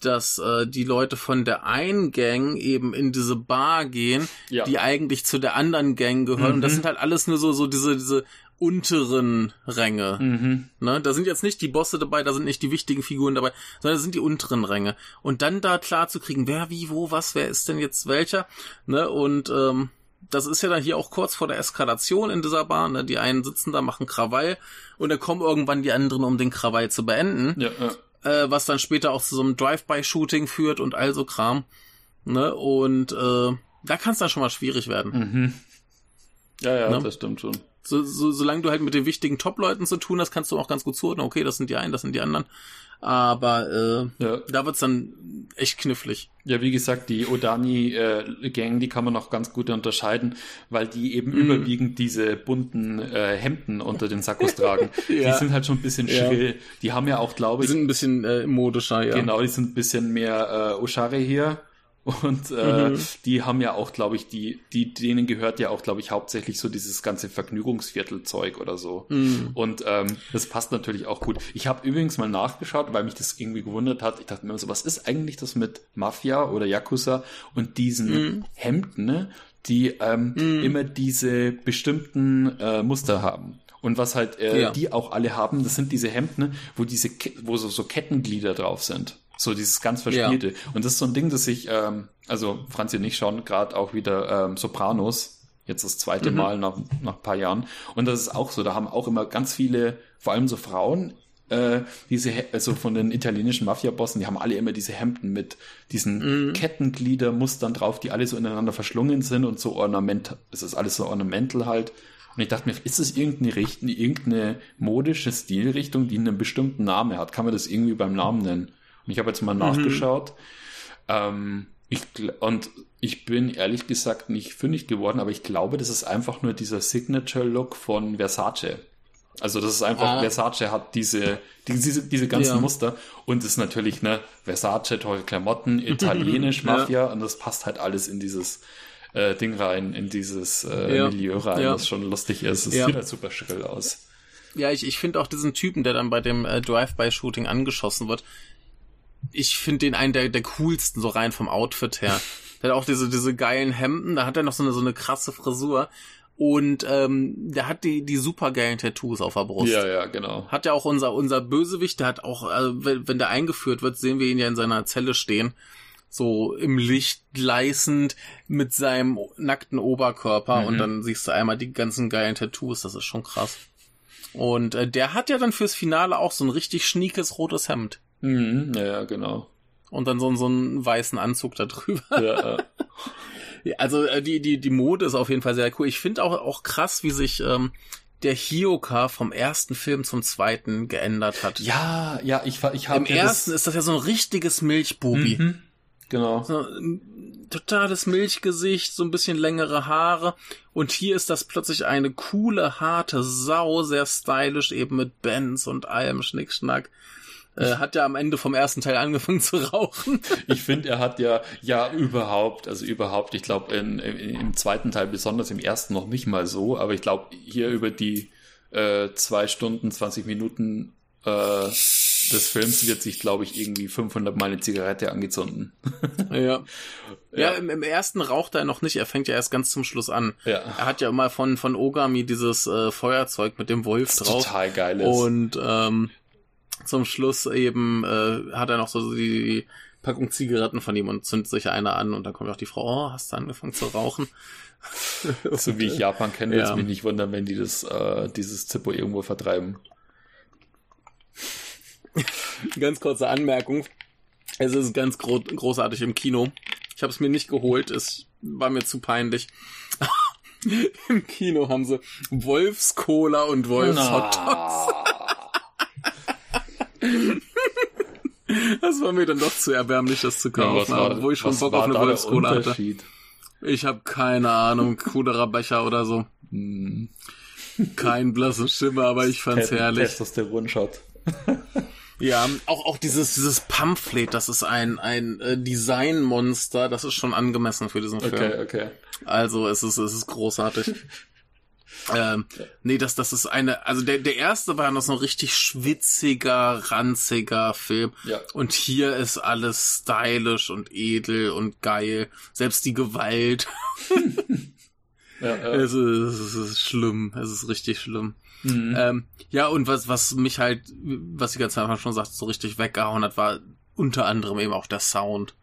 dass äh, die Leute von der einen Gang eben in diese Bar gehen, Ja. die eigentlich zu der anderen Gang gehören. Und das Mhm. sind halt alles nur so, so diese, diese unteren Ränge. Mhm. Ne? Da sind jetzt nicht die Bosse dabei, da sind nicht die wichtigen Figuren dabei, sondern das sind die unteren Ränge. Und dann da klar zu kriegen, wer, wie, wo, was, wer ist denn jetzt welcher, ne? Und ähm, das ist ja dann hier auch kurz vor der Eskalation in dieser Bar, ne? Die einen sitzen da, machen Krawall und dann kommen irgendwann die anderen, um den Krawall zu beenden, Ja, ja. äh, was dann später auch zu so einem Drive-by-Shooting führt und all so Kram. Ne? Und äh, da kann es dann schon mal schwierig werden. Mhm. Ja, ja, Ne? das stimmt schon. So, so, solange du halt mit den wichtigen Top-Leuten zu tun hast, kannst du auch ganz gut zuordnen, okay, das sind die einen, das sind die anderen. Aber äh, Ja. da wird's dann echt knifflig. Ja, wie gesagt, die Odani-Gang, die kann man noch ganz gut unterscheiden, weil die eben Mhm. überwiegend diese bunten äh, Hemden unter den Sakkos tragen. Ja. Die sind halt schon ein bisschen Ja. schrill. Die haben ja auch, glaube Die ich, sind ein bisschen äh, modischer, ja. genau, die sind ein bisschen mehr äh, Oshare hier. Und äh, Mhm. die haben ja auch, glaube ich, die, die, denen gehört ja auch, glaube ich, hauptsächlich so dieses ganze Vergnügungsviertelzeug oder so. Mhm. Und ähm, das passt natürlich auch gut. Ich habe übrigens mal nachgeschaut, weil mich das irgendwie gewundert hat. Ich dachte mir immer so, was ist eigentlich das mit Mafia oder Yakuza und diesen Mhm. Hemden, ne, die ähm, immer diese bestimmten äh, Muster haben. Und was halt äh, Ja. die auch alle haben, das sind diese Hemden, wo diese, Ke- wo so, so Kettenglieder drauf sind. So dieses ganz Verspielte. Und das ist so ein Ding, das ich, ähm, also Franzi und ich schauen gerade auch wieder ähm, Sopranos, jetzt das zweite Mhm. Mal nach, nach ein paar Jahren. Und das ist auch so, da haben auch immer ganz viele, vor allem so Frauen, äh, diese, also von den italienischen Mafia-Bossen, die haben alle immer diese Hemden mit diesen Mhm. Kettengliedermustern drauf, die alle so ineinander verschlungen sind und so ornament, es ist alles so ornamental halt. Und ich dachte mir, ist es irgendeine, Richt irgendeine modische Stilrichtung, die einen bestimmten Namen hat? Kann man das irgendwie beim Namen nennen? Und ich habe jetzt mal nachgeschaut. Ähm, ich, und ich bin ehrlich gesagt nicht fündig geworden, aber ich glaube, das ist einfach nur dieser Signature-Look von Versace. Also das ist einfach, Ah. Versace hat diese, die- diese, diese ganzen Ja. Muster und es ist natürlich, ne, Versace, teure Klamotten, italienisch, Ja. Mafia und das passt halt alles in dieses äh, Ding rein, in dieses äh, Ja. Milieu rein, Ja. was schon lustig ist. Es Ja. sieht halt super schrill aus. Ja, ich, ich finde auch diesen Typen, der dann bei dem äh, Drive-by-Shooting angeschossen wird, ich finde den einen der, der coolsten, so rein vom Outfit her. Der hat auch diese, diese geilen Hemden, da hat er noch so eine, so eine krasse Frisur. Und ähm, der hat die, die super geilen Tattoos auf der Brust. Ja, ja, genau. Hat ja auch unser, unser Bösewicht, der hat auch, also wenn, wenn der eingeführt wird, sehen wir ihn ja in seiner Zelle stehen. So im Licht gleißend mit seinem nackten Oberkörper Mhm. und dann siehst du einmal die ganzen geilen Tattoos, das ist schon krass. Und äh, der hat ja dann fürs Finale auch so ein richtig schniekes rotes Hemd. Mhm, ja, ja, genau. Und dann so, so einen weißen Anzug da drüber. Ja, Ja, Also äh, die, die, die Mode ist auf jeden Fall sehr cool. Ich finde auch, auch krass, wie sich ähm, der Hioka vom ersten Film zum zweiten geändert hat. ja, ja, ich, war- ich habe Im ersten ist das ja so ein richtiges Milchbubi. Mhm, genau. So ein totales Milchgesicht, so ein bisschen längere Haare. Und hier ist das plötzlich eine coole, harte Sau, sehr stylisch, eben mit Bands und allem Schnickschnack. Äh, hat ja am Ende vom ersten Teil angefangen zu rauchen. Ich finde, er hat ja, ja, überhaupt, also überhaupt, ich glaube, im zweiten Teil besonders, im ersten noch nicht mal so, aber ich glaube, hier über die äh, zwei Stunden, 20 Minuten äh, des Films wird sich, glaube ich, irgendwie 500 Mal eine Zigarette angezündet. ja. Ja, Ja. im, im ersten raucht er noch nicht, er fängt ja erst ganz zum Schluss an. Ja. Er hat ja mal von, von Ogami dieses äh, Feuerzeug mit dem Wolf Was drauf. total geil ist. Und ähm, zum Schluss eben äh, hat er noch so die Packung Zigaretten von ihm und zündet sich eine an und dann kommt auch die Frau, oh, hast du angefangen zu rauchen? so wie ich Japan kenne, würde es Ja. mich nicht wundern, wenn die das, äh, dieses Zippo irgendwo vertreiben. Ganz kurze Anmerkung. Es ist ganz gro großartig im Kino. Ich habe es mir nicht geholt, es war mir zu peinlich. Im Kino haben sie Wolfscola und Wolfshotdogs. Das war mir dann doch zu erbärmlich, das zu kaufen, aber wo ich schon Bock war auf eine Wolfscola hatte. Ich habe keine Ahnung, coolerer Becher oder so. Hm, Kein blassen Schimmer, aber ich fand's Te- herrlich. Testosteron-Shot. Ja, auch, auch dieses, dieses Pamphlet, das ist ein, ein äh, Designmonster, das ist schon angemessen für diesen Film. Okay, okay. Also es ist, es ist großartig. Ähm, nee, das, das ist eine, also der, der erste war noch so ein richtig schwitziger, ranziger Film. Ja. Und hier ist alles stylisch und edel und geil. Selbst die Gewalt. Ja, ja. Es, ist, es ist schlimm. Es ist richtig schlimm. Mhm. Ähm, ja, und was, was mich halt, was ich ganz einfach schon sagte, so richtig weggehauen hat, war unter anderem eben auch der Sound.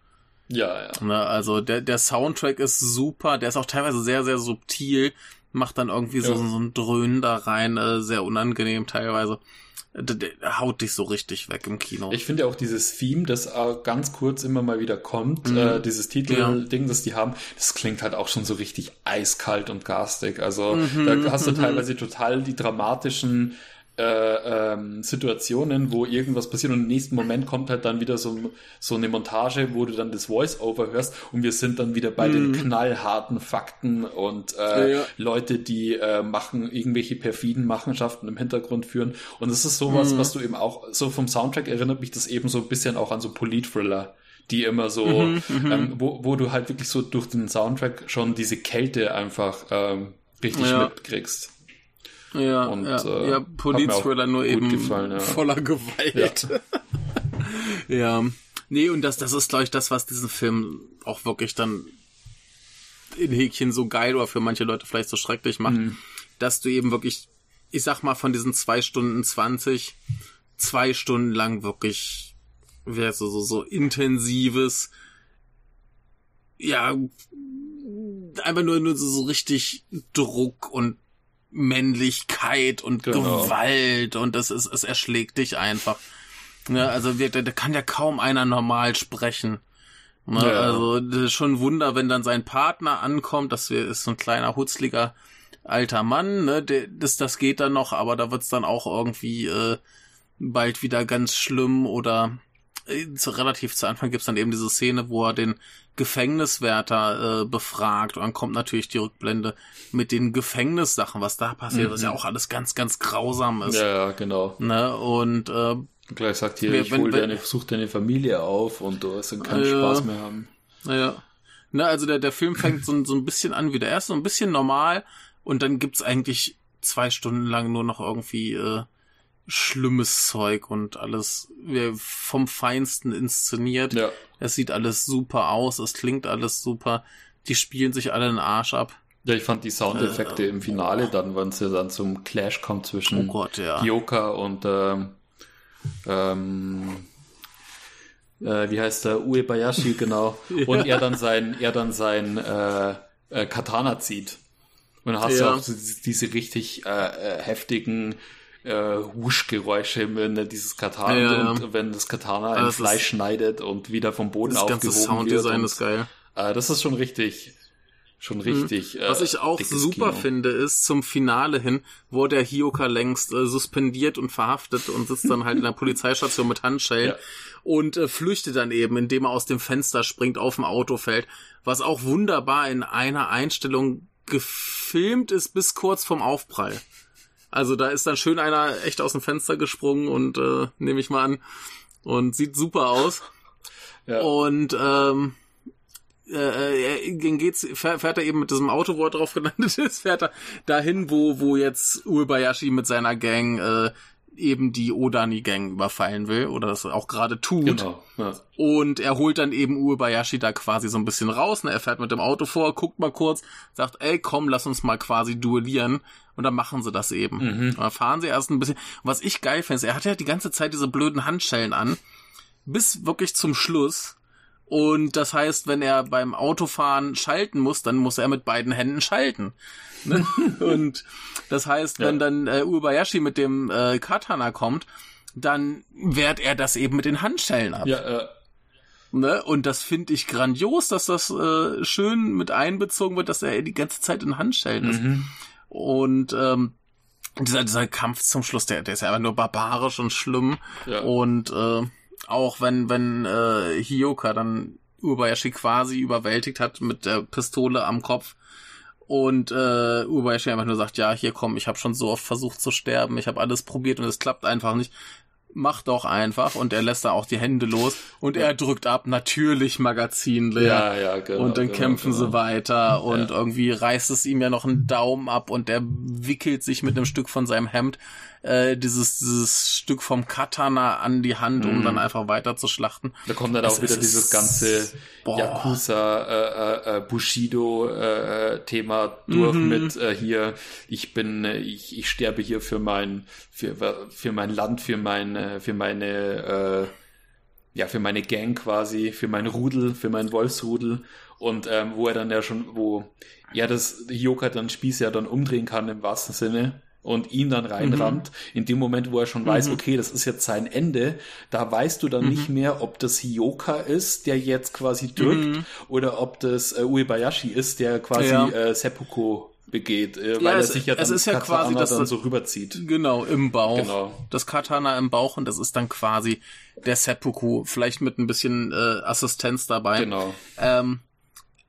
ja, ja. Ne? Also der, der Soundtrack ist super, der ist auch teilweise sehr, sehr subtil, macht dann irgendwie so, Ja. so ein Dröhnen da rein, äh, sehr unangenehm teilweise. Der, der haut dich so richtig weg im Kino. Ich finde auch dieses Theme, das äh, ganz kurz immer mal wieder kommt, Mhm. äh, dieses Ja. Titelding, das die haben, das klingt halt auch schon so richtig eiskalt und garstig. Also Mhm, da hast du teilweise total die dramatischen äh, ähm, Situationen, wo irgendwas passiert und im nächsten Moment kommt halt dann wieder so, so eine Montage, wo du dann das Voice-Over hörst und wir sind dann wieder bei den knallharten Fakten und äh, Mhm. Ja. Leute, die äh, machen irgendwelche perfiden Machenschaften im Hintergrund führen und das ist sowas, Mhm. was du eben auch so vom Soundtrack erinnert mich das eben so ein bisschen auch an so Polit-Thriller die immer so, Mhm, ähm, wo, wo du halt wirklich so durch den Soundtrack schon diese Kälte einfach ähm, richtig Ja. mitkriegst. Ja, und, ja, äh, ja auch nur eben gefallen, ja. voller Gewalt. Ja. Nee, und das, das ist, glaube ich, das, was diesen Film auch wirklich dann in Häkchen so geil oder für manche Leute vielleicht so schrecklich macht, Mhm. dass du eben wirklich, ich sag mal, von diesen zwei Stunden zwanzig, zwei Stunden lang wirklich, wäre so, so, so intensives, ja, einfach nur, nur so, so richtig Druck und Männlichkeit und Genau. Gewalt und das ist, es erschlägt dich einfach. Ne, also wir, da, kann ja kaum einer normal sprechen. Ne, Ja. Also das ist schon ein Wunder, wenn dann sein Partner ankommt, das ist so ein kleiner hutzliger alter Mann, ne, das, das geht dann noch, aber da wird's dann auch irgendwie äh, bald wieder ganz schlimm oder zu, relativ zu Anfang gibt's dann eben diese Szene, wo er den Gefängniswärter äh, befragt und dann kommt natürlich die Rückblende mit den Gefängnissachen, was da passiert, was ja auch alles ganz, ganz grausam ist. Ja, ja, genau. Ne? Und äh, gleich sagt hier, ich wenn- hol deine, such deine Familie auf und du wirst dann keinen Ja. Spaß mehr haben. naja. Ne, also der, der Film fängt so, so ein bisschen an wie der erste, so ein bisschen normal und dann gibt's eigentlich zwei Stunden lang nur noch irgendwie äh, schlimmes Zeug und alles äh, vom Feinsten inszeniert. Ja. Es sieht alles super aus, es klingt alles super. Die spielen sich alle den Arsch ab. Ja, ich fand die Soundeffekte im Finale dann, wenn es ja dann zum Clash kommt Oh zwischen Gott, ja. Hyoka und ähm, ähm, äh, wie heißt der Uebayashi genau und er dann sein er dann sein äh, äh, Katana zieht und dann hast Ja. du auch so diese, diese richtig äh, äh, heftigen äh, Wuschgeräusche, wenn er dieses Katana Ja, ja. und wenn das Katana ein Also das Fleisch schneidet und wieder vom Boden Das ganze aufgehoben wird. Sounddesign und, ist geil. Äh, das ist schon richtig, schon richtig. Mhm. Was äh, ich auch super Kino. finde, ist zum Finale hin, wo der Hioka längst äh, suspendiert und verhaftet und sitzt dann halt in der Polizeistation mit Handschellen Ja. und äh, flüchtet dann eben, indem er aus dem Fenster springt, auf dem Auto fällt, was auch wunderbar in einer Einstellung gefilmt ist bis kurz vorm Aufprall. Also da ist dann schön einer echt aus dem Fenster gesprungen und äh, nehme ich mal an und sieht super aus. Ja. Und ähm, äh, äh, geht's, fährt, fährt er eben mit diesem Auto, wo er drauf gelandet ist, fährt er dahin, wo, wo jetzt Uebayashi mit seiner Gang äh, eben die Odani-Gang überfallen will oder das auch gerade tut. Genau. Ja. Und er holt dann eben Uebayashi da quasi so ein bisschen raus. Ne? Er fährt mit dem Auto vor, guckt mal kurz, sagt, ey, komm, lass uns mal quasi duellieren. Und dann machen sie das eben. Mhm. Dann fahren sie erst ein bisschen. Was ich geil finde, ist, er hat ja die ganze Zeit diese blöden Handschellen an. Bis wirklich zum Schluss. Und das heißt, wenn er beim Autofahren schalten muss, dann muss er mit beiden Händen schalten. Ne? Und das heißt, wenn Ja. dann äh, Uebayashi mit dem äh, Katana kommt, dann wehrt er das eben mit den Handschellen ab. Ja, äh, Ne? Und das finde ich grandios, dass das äh, schön mit einbezogen wird, dass er die ganze Zeit in Handschellen ist. mhm. Und ähm, dieser, dieser Kampf zum Schluss, der, der ist ja einfach nur barbarisch und schlimm. Ja. Und äh, auch wenn, wenn äh, Hioka dann Ubayashi quasi überwältigt hat mit der Pistole am Kopf und äh, Ubayashi einfach nur sagt, ja, hier komm, ich habe schon so oft versucht zu sterben, ich habe alles probiert und es klappt einfach nicht. mach doch einfach und er lässt da auch die Hände los und er drückt ab, natürlich Magazin leer. Ja, ja, genau, Und dann genau, kämpfen genau. sie weiter und irgendwie reißt es ihm ja noch einen Daumen ab und er wickelt sich mit einem Stück von seinem Hemd äh, dieses, dieses Stück vom Katana an die Hand, um dann einfach weiter zu schlachten. Da kommt dann Es- auch wieder es dieses ganze Boah. Yakuza äh, äh, äh, Bushido äh, äh, Thema durch Mhm. mit äh, hier ich bin äh, ich, ich sterbe hier für mein für für mein Land für mein für meine äh, ja für meine Gang quasi für mein Rudel für mein Wolfsrudel und ähm, wo er dann ja schon wo ja das Hioka dann Spieß ja dann umdrehen kann im wahrsten Sinne und ihn dann reinrammt, in dem Moment, wo er schon weiß, okay, das ist jetzt sein Ende, da weißt du dann nicht mehr, ob das Hioka ist, der jetzt quasi drückt, oder ob das äh, Uebayashi ist, der quasi Ja. äh, Seppuku begeht, äh, weil Ja, er es- sich ja dann es ist ja Katana quasi, dass dann so rüberzieht. Genau, im Bauch. Genau. Das Katana im Bauch und das ist dann quasi der Seppuku, vielleicht mit ein bisschen äh, Assistenz dabei. Genau. Ähm,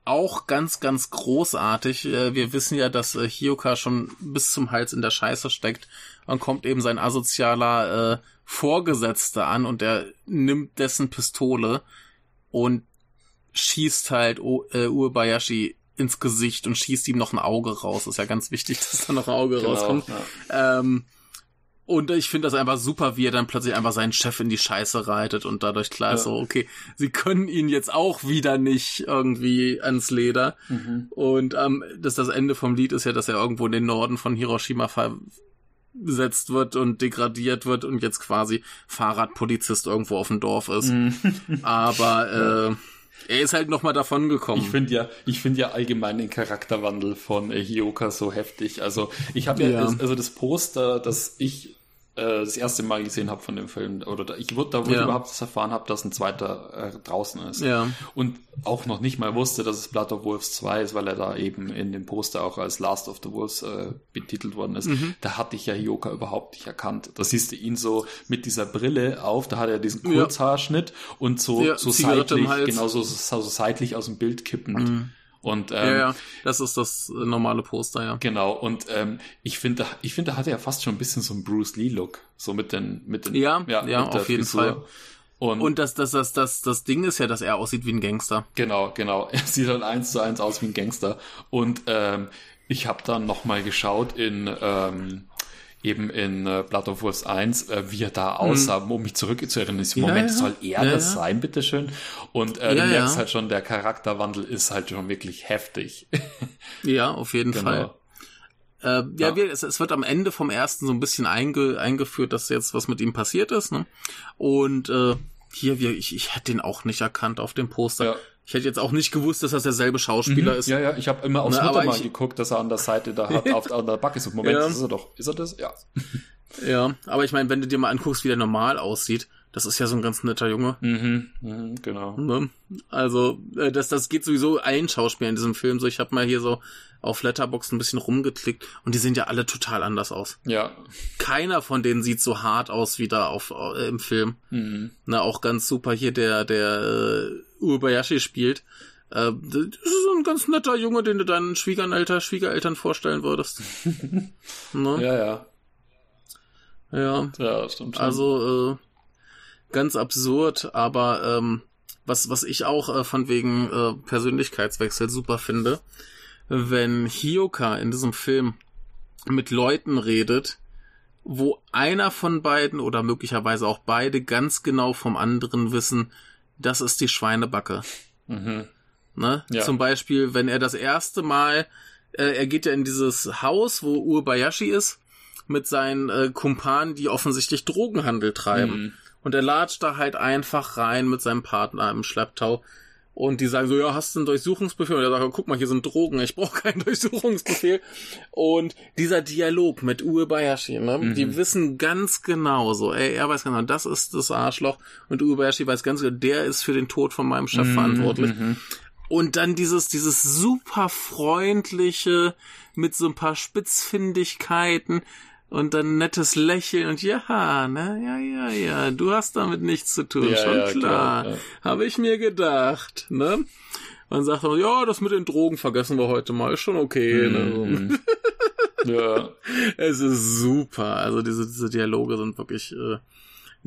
auch ganz, ganz großartig. Äh, wir wissen ja, dass äh, Hioka schon bis zum Hals in der Scheiße steckt. Dann kommt eben sein asozialer äh, Vorgesetzter an und er nimmt dessen Pistole und schießt halt o äh, Uebayashi ins Gesicht und schießt ihm noch ein Auge raus. Ist ja ganz wichtig, dass da noch ein Auge Genau, rauskommt. ja. Ähm, und ich finde das einfach super, wie er dann plötzlich einfach seinen Chef in die Scheiße reitet und dadurch klar ist Ja. so, okay, sie können ihn jetzt auch wieder nicht irgendwie ans Leder. Mhm. Und ähm, das, das Ende vom Lied ist ja, dass er irgendwo in den Norden von Hiroshima versetzt wird und degradiert wird und jetzt quasi Fahrradpolizist irgendwo auf dem Dorf ist. Mhm. Aber äh, er ist halt nochmal davon gekommen. Ich finde ja, ich finde ja allgemein den Charakterwandel von äh, Hioka so heftig. Also ich habe ja, Ja. Das, also das Poster, das ich äh, das erste Mal gesehen habe von dem Film oder da, ich wurde da, wo ich Ja. überhaupt das erfahren habe, dass ein zweiter äh, draußen ist. Ja. Und auch noch nicht mal wusste, dass es Blood of Wolves 2 ist, weil er da eben in dem Poster auch als Last of the Wolves äh, betitelt worden ist. Mhm. Da hatte ich ja Hioka überhaupt nicht erkannt. Da siehst du ihn so mit dieser Brille auf, da hat er diesen Ja. Kurzhaarschnitt und so, Ja, so Zigarette seitlich, genau so, so, so seitlich aus dem Bild kippend. Und ähm, ja, ja, das ist das äh, normale Poster, ja. genau, und ähm, ich finde, ich finde, da hat er fast schon ein bisschen so einen Bruce Lee-Look. So mit den, mit den, Ja, ja, der auf jeden Fall. Und, Und das, das, das, das, das Ding ist ja, dass er aussieht wie ein Gangster. Genau, genau. Er sieht halt eins zu eins aus wie ein Gangster. Und ähm, ich habe dann nochmal geschaut in ähm, eben in äh, Blood of Wolves 1, äh, wie er da aussah, um mich zurückzuerinnern. Ich so, Hm. Ja, Moment, ja. soll er Ja, das sein, bitteschön? Und äh, Ja, du merkst halt schon, der Charakterwandel ist halt schon wirklich heftig. Ja, auf jeden Fall. genau. Äh, ja, Ja. Wir, es, es wird am Ende vom ersten so ein bisschen einge, eingeführt, dass jetzt was mit ihm passiert ist. Ne? Und äh, hier, wir, ich, ich hätte den auch nicht erkannt auf dem Poster. Ja. Ich hätte jetzt auch nicht gewusst, dass das derselbe Schauspieler ist. Ja, ja, ich habe immer aufs Na, aber Muttermal ich- geguckt, dass er an der Seite da hat, auf an der Backe so, Moment, Ja. das ist er doch. Ist er das? Ja. Ja, aber ich meine, wenn du dir mal anguckst, wie der normal aussieht, das ist ja so ein ganz netter Junge. Mhm, mhm, genau. Ne? Also, äh, das, das geht sowieso allen Schauspielern in diesem Film so. Ich habe mal hier so auf Letterbox ein bisschen rumgeklickt und die sehen ja alle total anders aus. Ja. Keiner von denen sieht so hart aus wie da auf, äh, im Film. Mhm. Na, auch ganz super hier, der, der äh, Uebayashi spielt. Äh, das ist so ein ganz netter Junge, den du deinen Schwiegereltern, Schwiegereltern vorstellen würdest. ne? Ja, ja. ja. Ja, stimmt schon. Also äh, ganz absurd, aber ähm, was was ich auch äh, von wegen äh, Persönlichkeitswechsel super finde, wenn Hioka in diesem Film mit Leuten redet, wo einer von beiden oder möglicherweise auch beide ganz genau vom anderen wissen, das ist die Schweinebacke. Mhm. Ne? Ja. Zum Beispiel, wenn er das erste Mal, äh, er geht ja in dieses Haus, wo Uebayashi ist, mit seinen äh, Kumpanen, die offensichtlich Drogenhandel treiben. Mhm. Und er latscht da halt einfach rein mit seinem Partner im Schlepptau. Und die sagen so, ja, hast du einen Durchsuchungsbefehl? Und er sagt, guck mal, hier sind Drogen, ich brauche keinen Durchsuchungsbefehl. Und dieser Dialog mit Uebayashi, ne, die wissen ganz genau so, ey, er weiß genau, das ist das Arschloch. Und Uebayashi weiß ganz genau, der ist für den Tod von meinem Chef verantwortlich. Und dann dieses, dieses super freundliche, mit so ein paar Spitzfindigkeiten und dann nettes Lächeln und ja, ne, ja, ja, ja, du hast damit nichts zu tun, Ja, schon ja, klar. klar, ja. Habe ich mir gedacht, ne? Man sagt dann, ja, das mit den Drogen vergessen wir heute mal, ist schon okay, ne? So. Mhm. ja. Es ist super. Also diese, diese Dialoge sind wirklich äh,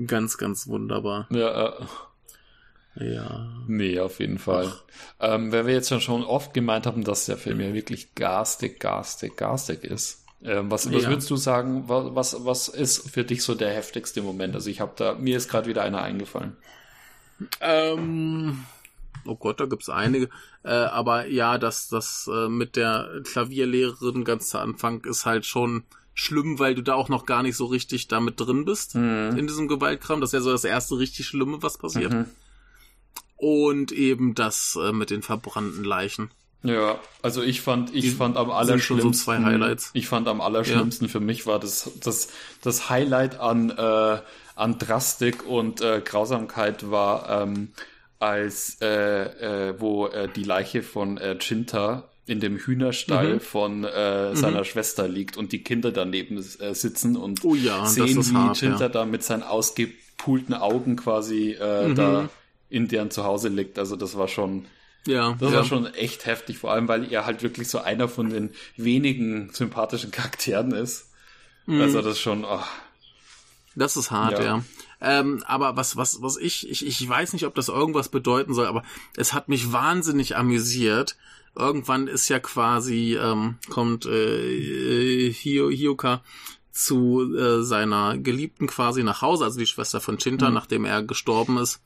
ganz, ganz wunderbar. Ja, äh, Ja. nee, auf jeden Fall. Ähm, weil wir jetzt schon, schon oft gemeint haben, dass der Film ja wirklich garstig, garstig, garstig ist. Ähm, was, was Ja. würdest du sagen, wa- was, was ist für dich so der heftigste Moment? Also ich habe da, mir ist gerade wieder einer eingefallen. Ähm, oh Gott, da gibt's einige. Äh, aber ja, das, das äh, mit der Klavierlehrerin ganz zu Anfang ist halt schon schlimm, weil du da auch noch gar nicht so richtig damit drin bist in diesem Gewaltkram. Das ist ja so das erste richtig Schlimme, was passiert. Mhm. Und eben das äh, mit den verbrannten Leichen. Ja, also ich fand, ich Die fand am allerschlimmsten. so zwei Highlights. Ich fand am allerschlimmsten für mich war das, das, das Highlight an, äh, an Drastik und äh, Grausamkeit war, ähm, als äh, äh, wo äh, die Leiche von äh, Chinta in dem Hühnerstall Mhm. von äh, seiner Schwester liegt und die Kinder daneben äh, sitzen und Oh ja, sehen, wie hart, Chinta ja. da mit seinen ausgepulten Augen quasi äh, Mhm. da in deren Zuhause liegt. Also das war schon Ja, das ja. war schon echt heftig, vor allem weil er halt wirklich so einer von den wenigen sympathischen Charakteren ist. Mhm. Also das ist schon, ach, Das ist hart, Ja. ja. Ähm, aber was, was, was ich, ich, ich weiß nicht, ob das irgendwas bedeuten soll, aber es hat mich wahnsinnig amüsiert. Irgendwann ist ja quasi, ähm, kommt äh, Hio, Hioka zu äh, seiner Geliebten quasi nach Hause, also die Schwester von Chinta, nachdem er gestorben ist.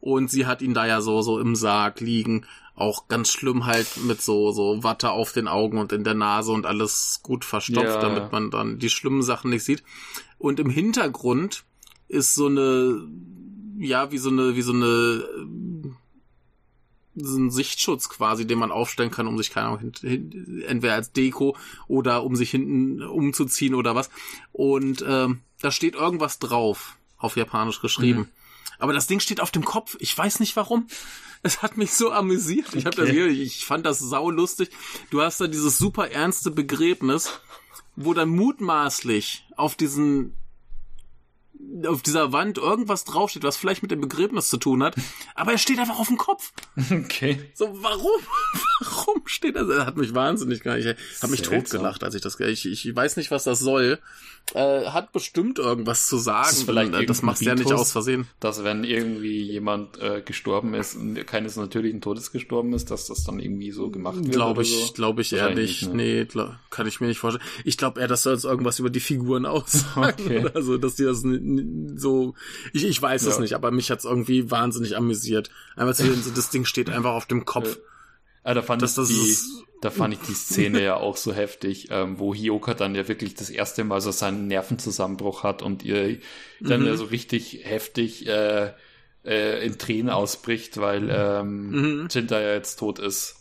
Und sie hat ihn da ja so, so im Sarg liegen. Auch ganz schlimm halt mit so, so Watte auf den Augen und in der Nase und alles gut verstopft, Ja. damit man dann die schlimmen Sachen nicht sieht. Und im Hintergrund ist so eine, ja, wie so eine, wie so eine, ähm, so ein Sichtschutz quasi, den man aufstellen kann, um sich, keine Ahnung, entweder als Deko oder um sich hinten umzuziehen oder was. Und ähm, da steht irgendwas drauf, auf Japanisch geschrieben. Aber das Ding steht auf dem Kopf. Ich weiß nicht warum. Es hat mich so amüsiert. Ich, hab das, Okay. ich fand das saulustig. Du hast da dieses super ernste Begräbnis, wo dann mutmaßlich auf diesen auf dieser Wand irgendwas draufsteht, was vielleicht mit dem Begräbnis zu tun hat, aber er steht einfach auf dem Kopf. okay. So, warum? Warum steht das? Das hat mich wahnsinnig gemacht. Ich habe mich totgelacht, als ich das, ich, ich weiß nicht, was das soll. Äh, hat bestimmt irgendwas zu sagen. ist vielleicht Äh, das machst du ja nicht aus Versehen. Dass wenn irgendwie jemand äh, gestorben ist, und keines natürlichen Todes gestorben ist, dass das dann irgendwie so gemacht wird. Glaube ich, so. glaube ich eher nicht. nicht, ne? Nee, glaub, kann ich mir nicht vorstellen. Ich glaube eher, dass soll jetzt irgendwas über die Figuren aussagen. Okay. Oder so, dass die das n- n- so. Ich, ich weiß es Ja. nicht, aber mich hat's irgendwie wahnsinnig amüsiert. Einfach zu sehen, so das Ding steht einfach auf dem Kopf. Ah, da fand Das- ich das die, ist- da fand ich die Szene ja auch so heftig, ähm, wo Hioka dann ja wirklich das erste Mal so seinen Nervenzusammenbruch hat und ihr dann Mhm. ja so richtig heftig äh, äh, in Tränen ausbricht, weil ähm, Mhm. Jinta ja jetzt tot ist.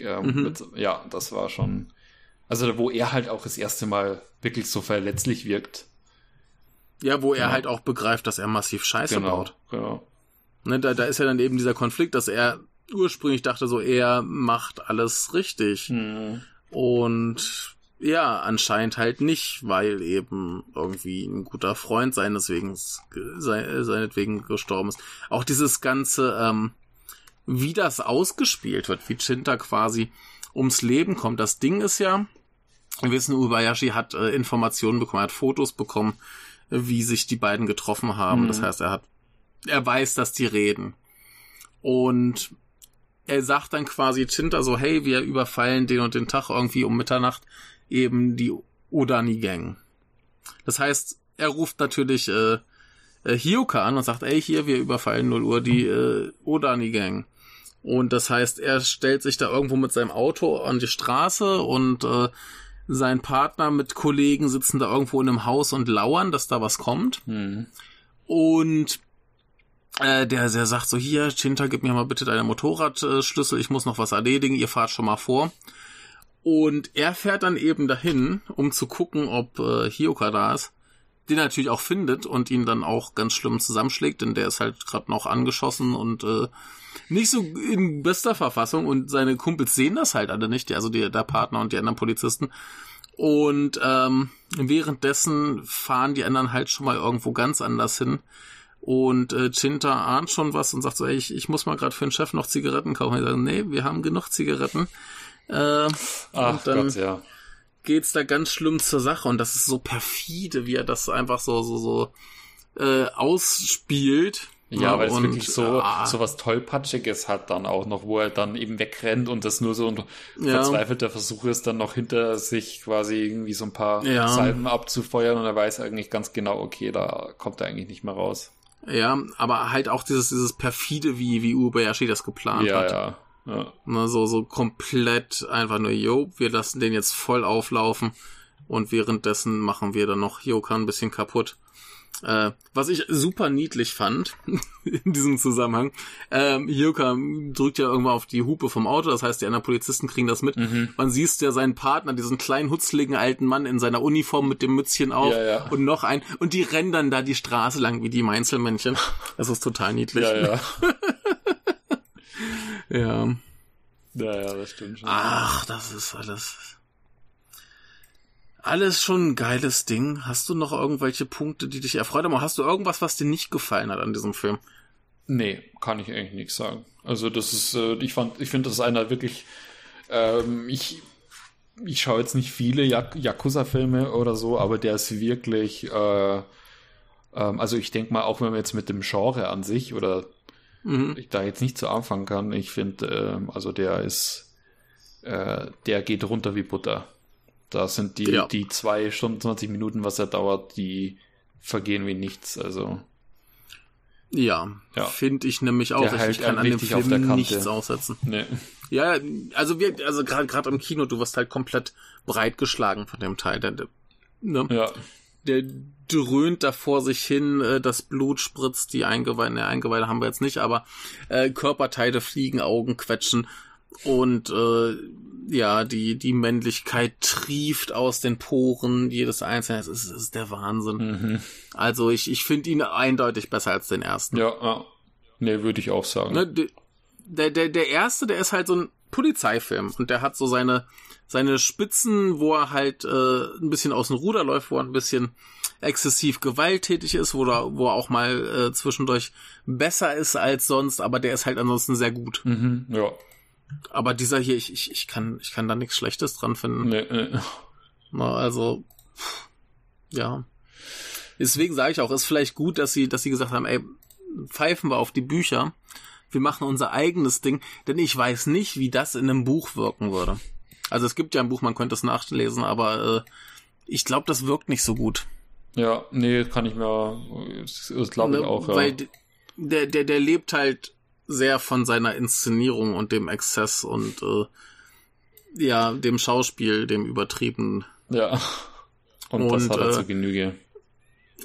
Ähm, mit, ja, das war schon. Also wo er halt auch das erste Mal wirklich so verletzlich wirkt. Ja, wo er Genau. halt auch begreift, dass er massiv Scheiße Genau. baut. genau. Ne, da, da ist ja dann eben dieser Konflikt, dass er ursprünglich dachte, so er macht alles richtig. Hm. Und ja, anscheinend halt nicht, weil eben irgendwie ein guter Freund seineswegen, sei- seinetwegen gestorben ist. Auch dieses ganze, ähm, wie das ausgespielt wird, wie Chinta quasi ums Leben kommt. Das Ding ist ja, wir wissen, Ubayashi hat äh, Informationen bekommen, hat Fotos bekommen, wie sich die beiden getroffen haben. Mhm. Das heißt, er hat, er weiß, dass die reden. Und er sagt dann quasi Chinta so, hey, wir überfallen den und den Tag irgendwie um Mitternacht eben die Odani-Gang. Das heißt, er ruft natürlich äh, äh, Hioka an und sagt, ey, hier, wir überfallen 0 Uhr die äh, Odani-Gang. Und das heißt, er stellt sich da irgendwo mit seinem Auto an die Straße und äh, sein Partner mit Kollegen sitzen da irgendwo in einem Haus und lauern, dass da was kommt. Hm. Und äh, der, der sagt so, hier, Chinta, gib mir mal bitte deine Motorradschlüssel, ich muss noch was erledigen, ihr fahrt schon mal vor. Und er fährt dann eben dahin, um zu gucken, ob äh, Hioka da ist. Den er natürlich auch findet und ihn dann auch ganz schlimm zusammenschlägt, denn der ist halt gerade noch angeschossen und äh, nicht so in bester Verfassung und seine Kumpels sehen das halt alle nicht, die- also die, der Partner und die anderen Polizisten. Und ähm, währenddessen fahren die anderen halt schon mal irgendwo ganz anders hin. Und äh, Chinta ahnt schon was und sagt so, ey, ich, ich muss mal gerade für den Chef noch Zigaretten kaufen. Ich sage, nee, wir haben genug Zigaretten. Äh, Ach und dann Gott, ja. Geht's da ganz schlimm zur Sache und das ist so perfide, wie er das einfach so so so äh, ausspielt. Ja, weil es und, wirklich so, ah, so was Tollpatschiges hat dann auch noch, wo er dann eben wegrennt und das nur so ein Ja. verzweifelter Versuch ist, dann noch hinter sich quasi irgendwie so ein paar Ja. Salven abzufeuern und er weiß eigentlich ganz genau, okay, da kommt er eigentlich nicht mehr raus. Ja, aber halt auch dieses, dieses perfide, wie, wie Uebayashi das geplant Ja, hat. ja. ja. Ne, so, so komplett einfach nur, jo, wir lassen den jetzt voll auflaufen und währenddessen machen wir dann noch Joka ein bisschen kaputt. Äh, was ich super niedlich fand in diesem Zusammenhang, ähm, Joka drückt ja irgendwann auf die Hupe vom Auto, das heißt, die anderen Polizisten kriegen das mit. Man sieht ja seinen Partner, diesen kleinen, hutzligen alten Mann in seiner Uniform mit dem Mützchen auf Ja, ja. und noch ein, und die rennen dann da die Straße lang wie die Meinzelmännchen. Das ist total niedlich. Ja, ja. ja. Ja, ja, das stimmt schon. Ach, das ist alles. Alles schon ein geiles Ding. Hast du noch irgendwelche Punkte, die dich erfreut haben? Oder hast du irgendwas, was dir nicht gefallen hat an diesem Film? Nee, kann ich eigentlich nichts sagen. Also das ist, äh, ich fand, ich finde, das ist einer wirklich, ähm, ich, ich schaue jetzt nicht viele Jak Yakuza-Filme oder so, aber der ist wirklich, äh, ähm, also ich denke mal, auch wenn man jetzt mit dem Genre an sich oder Mhm. ich da jetzt nicht so anfangen kann, ich finde, ähm, also der ist, äh, der geht runter wie Butter. Da sind die, Ja. die zwei Stunden, 20 Minuten, was er dauert, die vergehen wie nichts. Also Ja, Ja. finde ich nämlich auch. Ich, kann an dem richtig auf der Film nichts aussetzen. ne. Ja, also wir, also gerade gerade im Kino, du wirst halt komplett breitgeschlagen von dem Teil. Der, der, ne? Ja. Der dröhnt da vor sich hin, äh, das Blut spritzt, die Eingeweide, ne, Eingeweide haben wir jetzt nicht, aber äh, Körperteile fliegen, Augen quetschen und äh, ja, die, die Männlichkeit trieft aus den Poren jedes Einzelne. Es ist, es ist der Wahnsinn. Mhm. Also ich, ich finde ihn eindeutig besser als den ersten. Ja, ja. Nee, würde ich auch sagen. Ne, de- der, der, der erste, der ist halt so ein Polizeifilm und der hat so seine, seine Spitzen, wo er halt äh, ein bisschen aus dem Ruder läuft, wo er ein bisschen exzessiv gewalttätig ist, wo er, wo er auch mal äh, zwischendurch besser ist als sonst, aber der ist halt ansonsten sehr gut. Mhm. Ja. Aber dieser hier, ich, ich, ich kann, ich kann da nichts Schlechtes dran finden. Nee, nee. Na, also, ja. Deswegen sage ich auch, ist vielleicht gut, dass sie, dass sie gesagt haben, ey, pfeifen wir auf die Bücher. Wir machen unser eigenes Ding, denn ich weiß nicht, wie das in einem Buch wirken würde. Also es gibt ja ein Buch, man könnte es nachlesen, aber äh, ich glaube, das wirkt nicht so gut. Ja, nee, kann ich mir, das glaube ich Ne? auch, ja. Weil der, der, der lebt halt sehr von seiner Inszenierung und dem Exzess und äh, ja, dem Schauspiel, dem übertriebenen ja. Und, das Und, hat er äh, zur Genüge.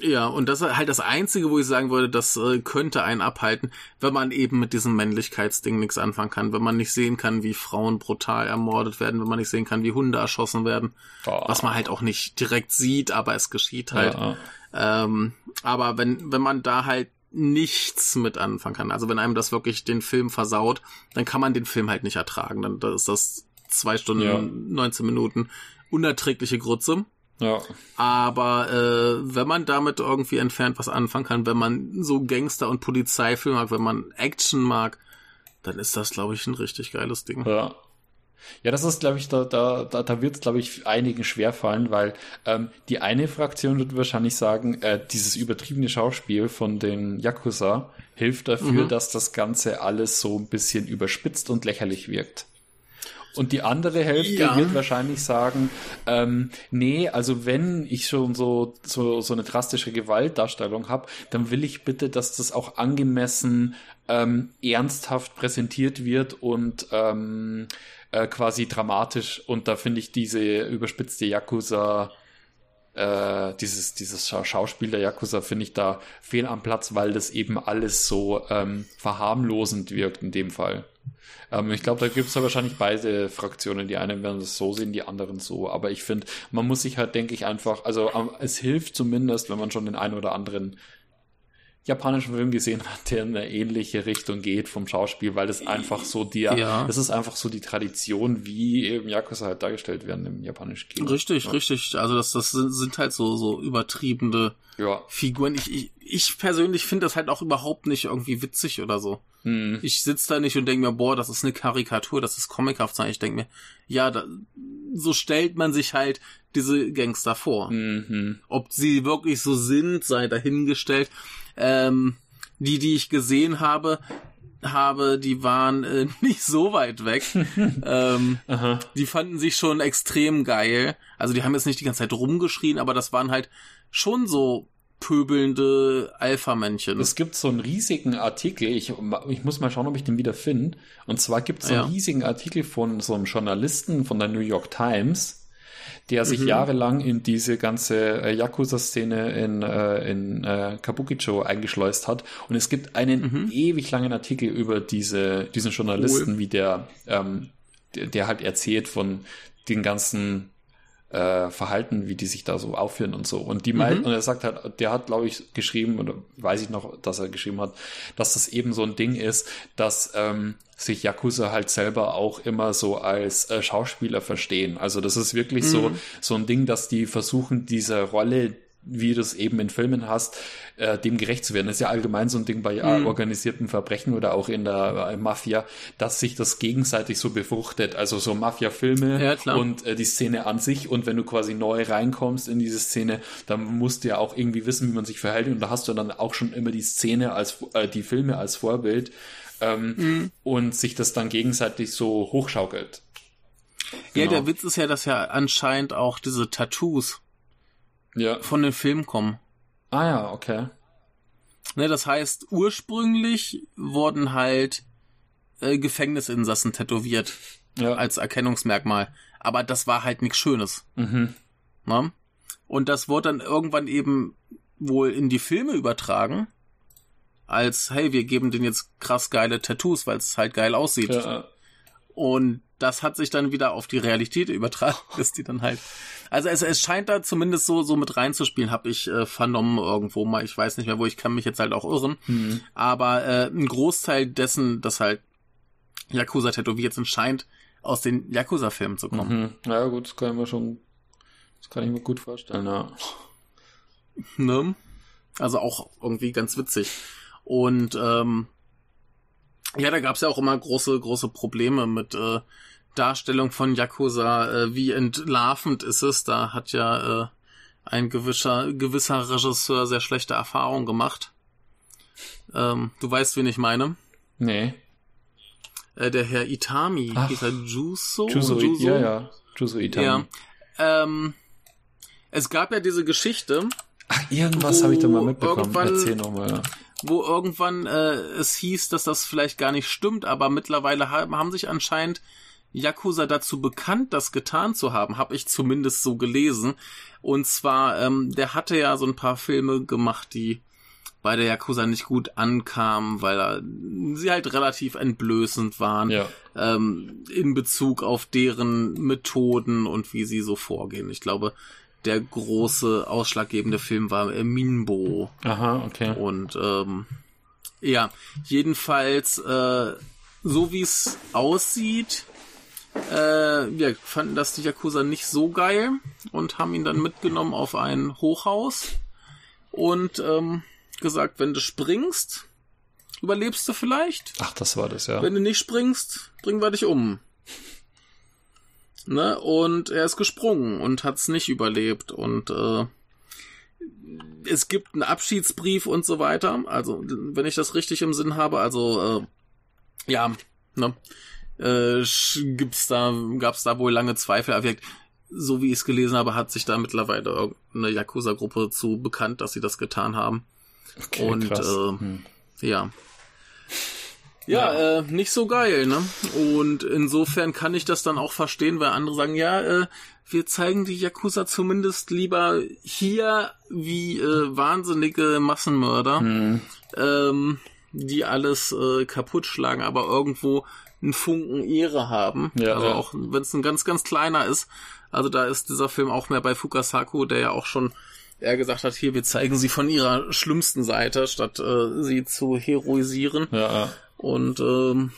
Ja, und das ist halt das Einzige, wo ich sagen würde, das äh, könnte einen abhalten, wenn man eben mit diesem Männlichkeitsding nichts anfangen kann, wenn man nicht sehen kann, wie Frauen brutal ermordet werden, wenn man nicht sehen kann, wie Hunde erschossen werden, Ah. was man halt auch nicht direkt sieht, aber es geschieht halt. Ja, Ähm, aber wenn, wenn man da halt nichts mit anfangen kann, also wenn einem das wirklich den Film versaut, dann kann man den Film halt nicht ertragen. Dann dann ist das zwei Stunden, Ja. 19 Minuten unerträgliche Grütze. Ja. Aber äh, wenn man damit irgendwie entfernt was anfangen kann, wenn man so Gangster- und Polizeifilm mag, wenn man Action mag, dann ist das, glaube ich, ein richtig geiles Ding. Ja. Ja, das ist, glaube ich, da, da, da, da wird es, glaube ich, einigen schwerfallen, weil ähm, die eine Fraktion wird wahrscheinlich sagen, äh, dieses übertriebene Schauspiel von den Yakuza hilft dafür, Mhm. dass das Ganze alles so ein bisschen überspitzt und lächerlich wirkt. Und die andere Hälfte Ja. wird wahrscheinlich sagen, ähm, nee, also wenn ich schon so, so, so eine drastische Gewaltdarstellung habe, dann will ich bitte, dass das auch angemessen ähm, ernsthaft präsentiert wird und ähm, äh, quasi dramatisch. Und da finde ich diese überspitzte Yakuza, äh, dieses, dieses Scha- Schauspiel der Yakuza finde ich da fehl am Platz, weil das eben alles so ähm, verharmlosend wirkt in dem Fall. Ähm, ich glaube, da gibt es ja wahrscheinlich beide Fraktionen. Die einen werden das so sehen, die anderen so. Aber ich finde, man muss sich halt, denke ich, einfach, also ähm, es hilft zumindest, wenn man schon den einen oder anderen japanischen Film gesehen hat, der in eine ähnliche Richtung geht vom Schauspiel, weil das einfach so die, Ja. das ist einfach so die Tradition, wie eben Yakuza halt dargestellt werden im japanischen Kino. Richtig, ja. richtig. Also das, das sind, sind halt so, so übertriebene Ja. Figuren. Ich, ich, ich persönlich finde das halt auch überhaupt nicht irgendwie witzig oder so. Hm. Ich sitze da nicht und denke mir, boah, das ist eine Karikatur, das ist comichaft sein. Ich denke mir, ja, da, so stellt man sich halt diese Gangster vor. Mhm. Ob sie wirklich so sind, sei dahingestellt. Ähm, die, die ich gesehen habe, habe, die waren äh, nicht so weit weg. ähm, Aha. die fanden sich schon extrem geil. Also die haben jetzt nicht die ganze Zeit rumgeschrien, aber das waren halt schon so pöbelnde Alpha-Männchen. Es gibt so einen riesigen Artikel, ich, ich muss mal schauen, ob ich den wieder finde. Und zwar gibt es so einen Ja. riesigen Artikel von so einem Journalisten von der New York Times, der sich Mhm. jahrelang in diese ganze äh, Yakuza-Szene in, äh, in äh, Kabukicho eingeschleust hat. Und es gibt einen Mhm. ewig langen Artikel über diese, diesen Journalisten, wie der, ähm, der, der halt erzählt von den ganzen äh, Verhalten, wie die sich da so aufführen und so. Und die Mhm. mei- und er sagt halt, der hat, glaube ich, geschrieben, oder weiß ich noch, dass er geschrieben hat, dass das eben so ein Ding ist, dass ähm, sich Yakuza halt selber auch immer so als äh, Schauspieler verstehen. Also das ist wirklich so, so ein Ding, dass die versuchen, dieser Rolle wie du es eben in Filmen hast, äh, dem gerecht zu werden. Das ist ja allgemein so ein Ding bei äh, organisierten Verbrechen oder auch in der äh, Mafia, dass sich das gegenseitig so befruchtet. Also so Mafia-Filme Ja, und äh, die Szene an sich. Und wenn du quasi neu reinkommst in diese Szene, dann musst du ja auch irgendwie wissen, wie man sich verhält. Und da hast du dann auch schon immer die Szene als, äh, die Filme als Vorbild. Ähm, Mhm. Und sich das dann gegenseitig so hochschaukelt. Ja, Genau. der Witz ist ja, dass ja anscheinend auch diese Tattoos Ja. von den Filmen kommen. Ah ja, okay. Ne, das heißt, ursprünglich wurden halt äh, Gefängnisinsassen tätowiert Ja. als Erkennungsmerkmal. Aber das war halt nichts Schönes. mhm. Ne? Und das wurde dann irgendwann eben wohl in die Filme übertragen. Als, hey, wir geben denen jetzt krass geile Tattoos, weil es halt geil aussieht. ja. Und das hat sich dann wieder auf die Realität übertragen, dass die dann halt. Also es, es scheint da zumindest so, so mit reinzuspielen, habe ich äh, vernommen irgendwo mal. Ich weiß nicht mehr, wo ich kann mich jetzt halt auch irren. Mhm. Aber äh, ein Großteil dessen, dass halt Yakuza tätowiert sind, scheint aus den Yakuza-Filmen zu kommen. Mhm. Ja, gut, das kann ich mir schon, das kann ich mir gut vorstellen, ja. Ne? Also auch irgendwie ganz witzig. Und ähm, ja, da gab's ja auch immer große, große Probleme mit äh, Darstellung von Yakuza. Äh, wie entlarvend ist es? Da hat ja äh, ein gewisser, gewisser Regisseur sehr schlechte Erfahrungen gemacht. Ähm, du weißt, wen ich meine. Nee. Äh, der Herr Itami, Ach. dieser Juso? Juzo, Juso? ja, ja. Juzo Itami. Ja. Ähm, es gab ja diese Geschichte, Ach, irgendwas habe ich da mal mitbekommen. irgendwann- Erzähl nochmal. Ja. Wo irgendwann äh, es hieß, dass das vielleicht gar nicht stimmt, aber mittlerweile haben, haben sich anscheinend Yakuza dazu bekannt, das getan zu haben, habe ich zumindest so gelesen. Und zwar, ähm, der hatte ja so ein paar Filme gemacht, die bei der Yakuza nicht gut ankamen, weil er, sie halt relativ entblößend waren Ja. ähm, in Bezug auf deren Methoden und wie sie so vorgehen. Ich glaube, der große ausschlaggebende Film war äh, Minbo. Aha, okay. Und ähm, ja, jedenfalls, äh, so wie es aussieht, äh, wir fanden das die Yakuza nicht so geil und haben ihn dann mitgenommen auf ein Hochhaus und ähm, gesagt, wenn du springst, überlebst du vielleicht. Ach, das war das, ja. Wenn du nicht springst, bringen wir dich um. Ne? Und er ist gesprungen und hat's nicht überlebt. Und äh, es gibt einen Abschiedsbrief und so weiter. Also, wenn ich das richtig im Sinn habe, also äh, ja, ne? Äh, gibt's da, gab's da wohl lange Zweifel. Aber so wie ich es gelesen habe, hat sich da mittlerweile irgendeine Yakuza-Gruppe zu bekannt, dass sie das getan haben. Okay, und, krass. äh, Hm. Ja. Ja, Äh, nicht so geil, ne? Und insofern kann ich das dann auch verstehen, weil andere sagen, ja, äh, wir zeigen die Yakuza zumindest lieber hier wie äh, wahnsinnige Massenmörder, Hm. ähm, die alles äh, kaputt schlagen, aber irgendwo einen Funken Ehre haben. Ja, also ja. auch wenn es ein ganz, ganz kleiner ist. Also da ist dieser Film auch mehr bei Fukasaku, der ja auch schon er gesagt hat, hier, wir zeigen sie von ihrer schlimmsten Seite, statt äh, sie zu heroisieren Ja, ja. Und ähm,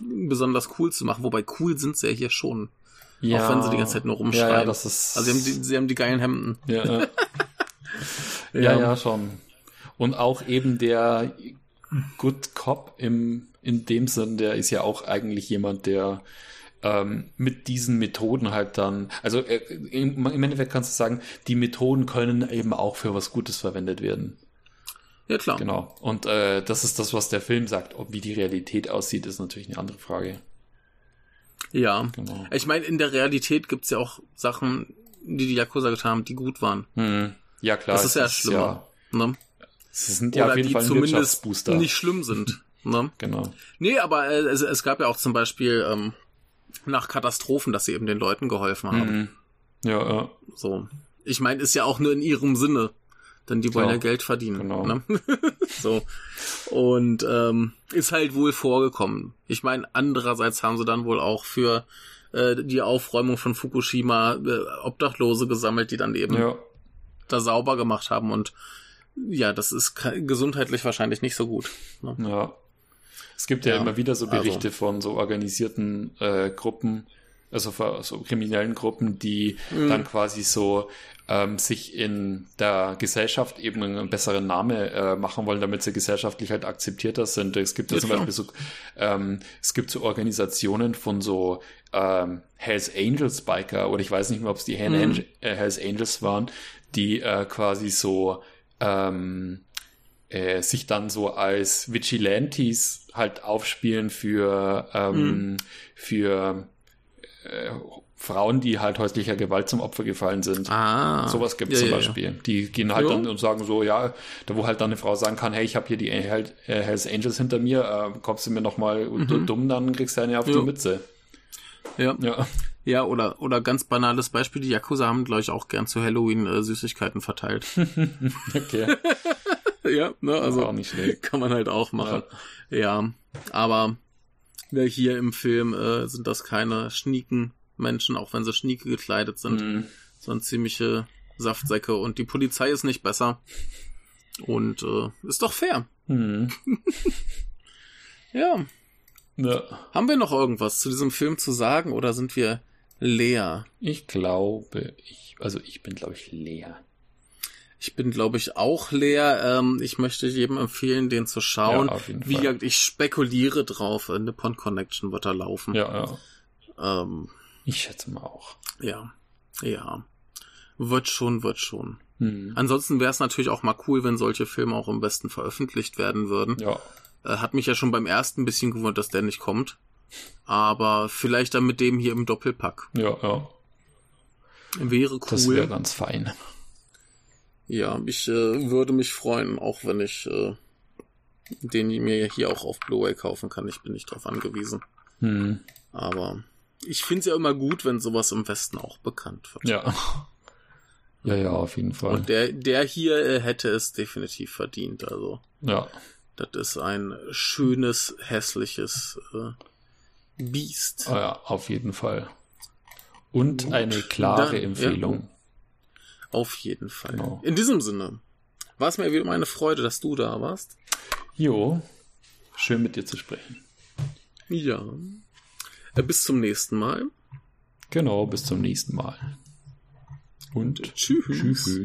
besonders cool zu machen. Wobei cool sind sie ja hier schon. ja. Auch wenn sie die ganze Zeit nur rumschreien. Ja, ja, das ist. Also sie haben die, sie haben die geilen Hemden. Ja, ja. ja, Ja. ja, schon. Und auch eben der Good Cop im, in dem Sinn, der ist ja auch eigentlich jemand, der ähm, mit diesen Methoden halt dann, also äh, im, im Endeffekt kannst du sagen, die Methoden können eben auch für was Gutes verwendet werden. Ja, klar. Genau. Und äh, das ist das, was der Film sagt. Ob wie die Realität aussieht, ist natürlich eine andere Frage. Ja. Genau. Ich meine, in der Realität gibt's ja auch Sachen, die die Yakuza getan haben, die gut waren. Hm. Ja, klar. Das ist ja es schlimmer. ne? Sie sind ja Oder auf jeden die Fall zumindest nicht schlimm sind. Ne? Genau. Nee, aber äh, es, es gab ja auch zum Beispiel ähm, nach Katastrophen, dass sie eben den Leuten geholfen haben. Mhm. Ja, ja. So. Ich meine, ist ja auch nur in ihrem Sinne. Denn die wollen Klar. ja Geld verdienen. Genau. Ne? so. Und ähm, ist halt wohl vorgekommen. Ich meine, andererseits haben sie dann wohl auch für äh, die Aufräumung von Fukushima äh, Obdachlose gesammelt, die dann eben Ja. da sauber gemacht haben. Und ja, das ist gesundheitlich wahrscheinlich nicht so gut. Ne? Ja. Es gibt ja, Ja, immer wieder so Berichte also. von so organisierten äh, Gruppen, also von so kriminellen Gruppen, die Mhm. dann quasi so ähm, sich in der Gesellschaft eben einen besseren Name äh, machen wollen, damit sie gesellschaftlich halt akzeptierter sind. Es gibt ja, zum. Beispiel so, ähm, es gibt so Organisationen von so ähm, Hells Angels Biker oder ich weiß nicht mehr, ob es die Hell Mhm. Äh, Hells Angels waren, die äh, quasi so ähm, äh, sich dann so als Vigilantes halt aufspielen für, ähm, für äh, Frauen, die halt häuslicher Gewalt zum Opfer gefallen sind. Ah. Sowas gibt es ja, zum ja, Beispiel. Die gehen halt Ja. dann und sagen so, ja, da wo halt dann eine Frau sagen kann, hey, ich habe hier die äh, Hells Angels hinter mir, äh, kommst du mir noch mal dumm, dann kriegst du eine auf Ja. die Mütze. Ja. ja. Ja, ja, oder, oder ganz banales Beispiel, die Yakuza haben, glaube ich, auch gern zu Halloween äh, Süßigkeiten verteilt. okay. ja, ne, also auch nicht schlecht. kann man halt auch machen. Ja, aber ja, hier im Film äh, sind das keine schnieken Menschen, auch wenn sie schnieke gekleidet sind, Mhm. sondern ziemliche Saftsäcke und die Polizei ist nicht besser. Und äh, ist doch fair. Mhm. Ja. Ja. Haben wir noch irgendwas zu diesem Film zu sagen oder sind wir leer? Ich glaube, ich, also ich bin, glaube ich, leer. Ich bin, glaube ich, auch leer. Ähm, ich möchte jedem empfehlen, den zu schauen. Ja, auf jeden Wie gesagt, ich spekuliere drauf. Äh, Nippon Connection wird da laufen. Ja, ja. Ähm, Ich schätze mal auch. ja. Ja. Wird schon, wird schon. Mhm. Ansonsten wäre es natürlich auch mal cool, wenn solche Filme auch am besten veröffentlicht werden würden. Ja. Äh, hat mich ja schon beim ersten ein bisschen gewundert, dass der nicht kommt. Aber vielleicht dann mit dem hier im Doppelpack. Ja, ja. Wäre Das cool. wäre ganz fein. Ja, ich äh, würde mich freuen, auch wenn ich äh, den mir hier auch auf Blu-ray kaufen kann. Ich bin nicht drauf angewiesen. Mhm. Aber ich finde es ja immer gut, wenn sowas im Westen auch bekannt wird. Ja. Ja, ja, auf jeden Fall. Und der, der hier äh, hätte es definitiv verdient. Also, ja. das ist ein schönes, hässliches äh, Biest. Ah, ja, auf jeden Fall. Und Gut. eine klare Dann, ja. Empfehlung. Auf jeden Fall. Genau. In diesem Sinne war es mir wieder meine Freude, dass du da warst. Jo. Schön mit dir zu sprechen. Ja. Äh, bis zum nächsten Mal. Genau, bis zum nächsten Mal. Und tschüss. tschüss.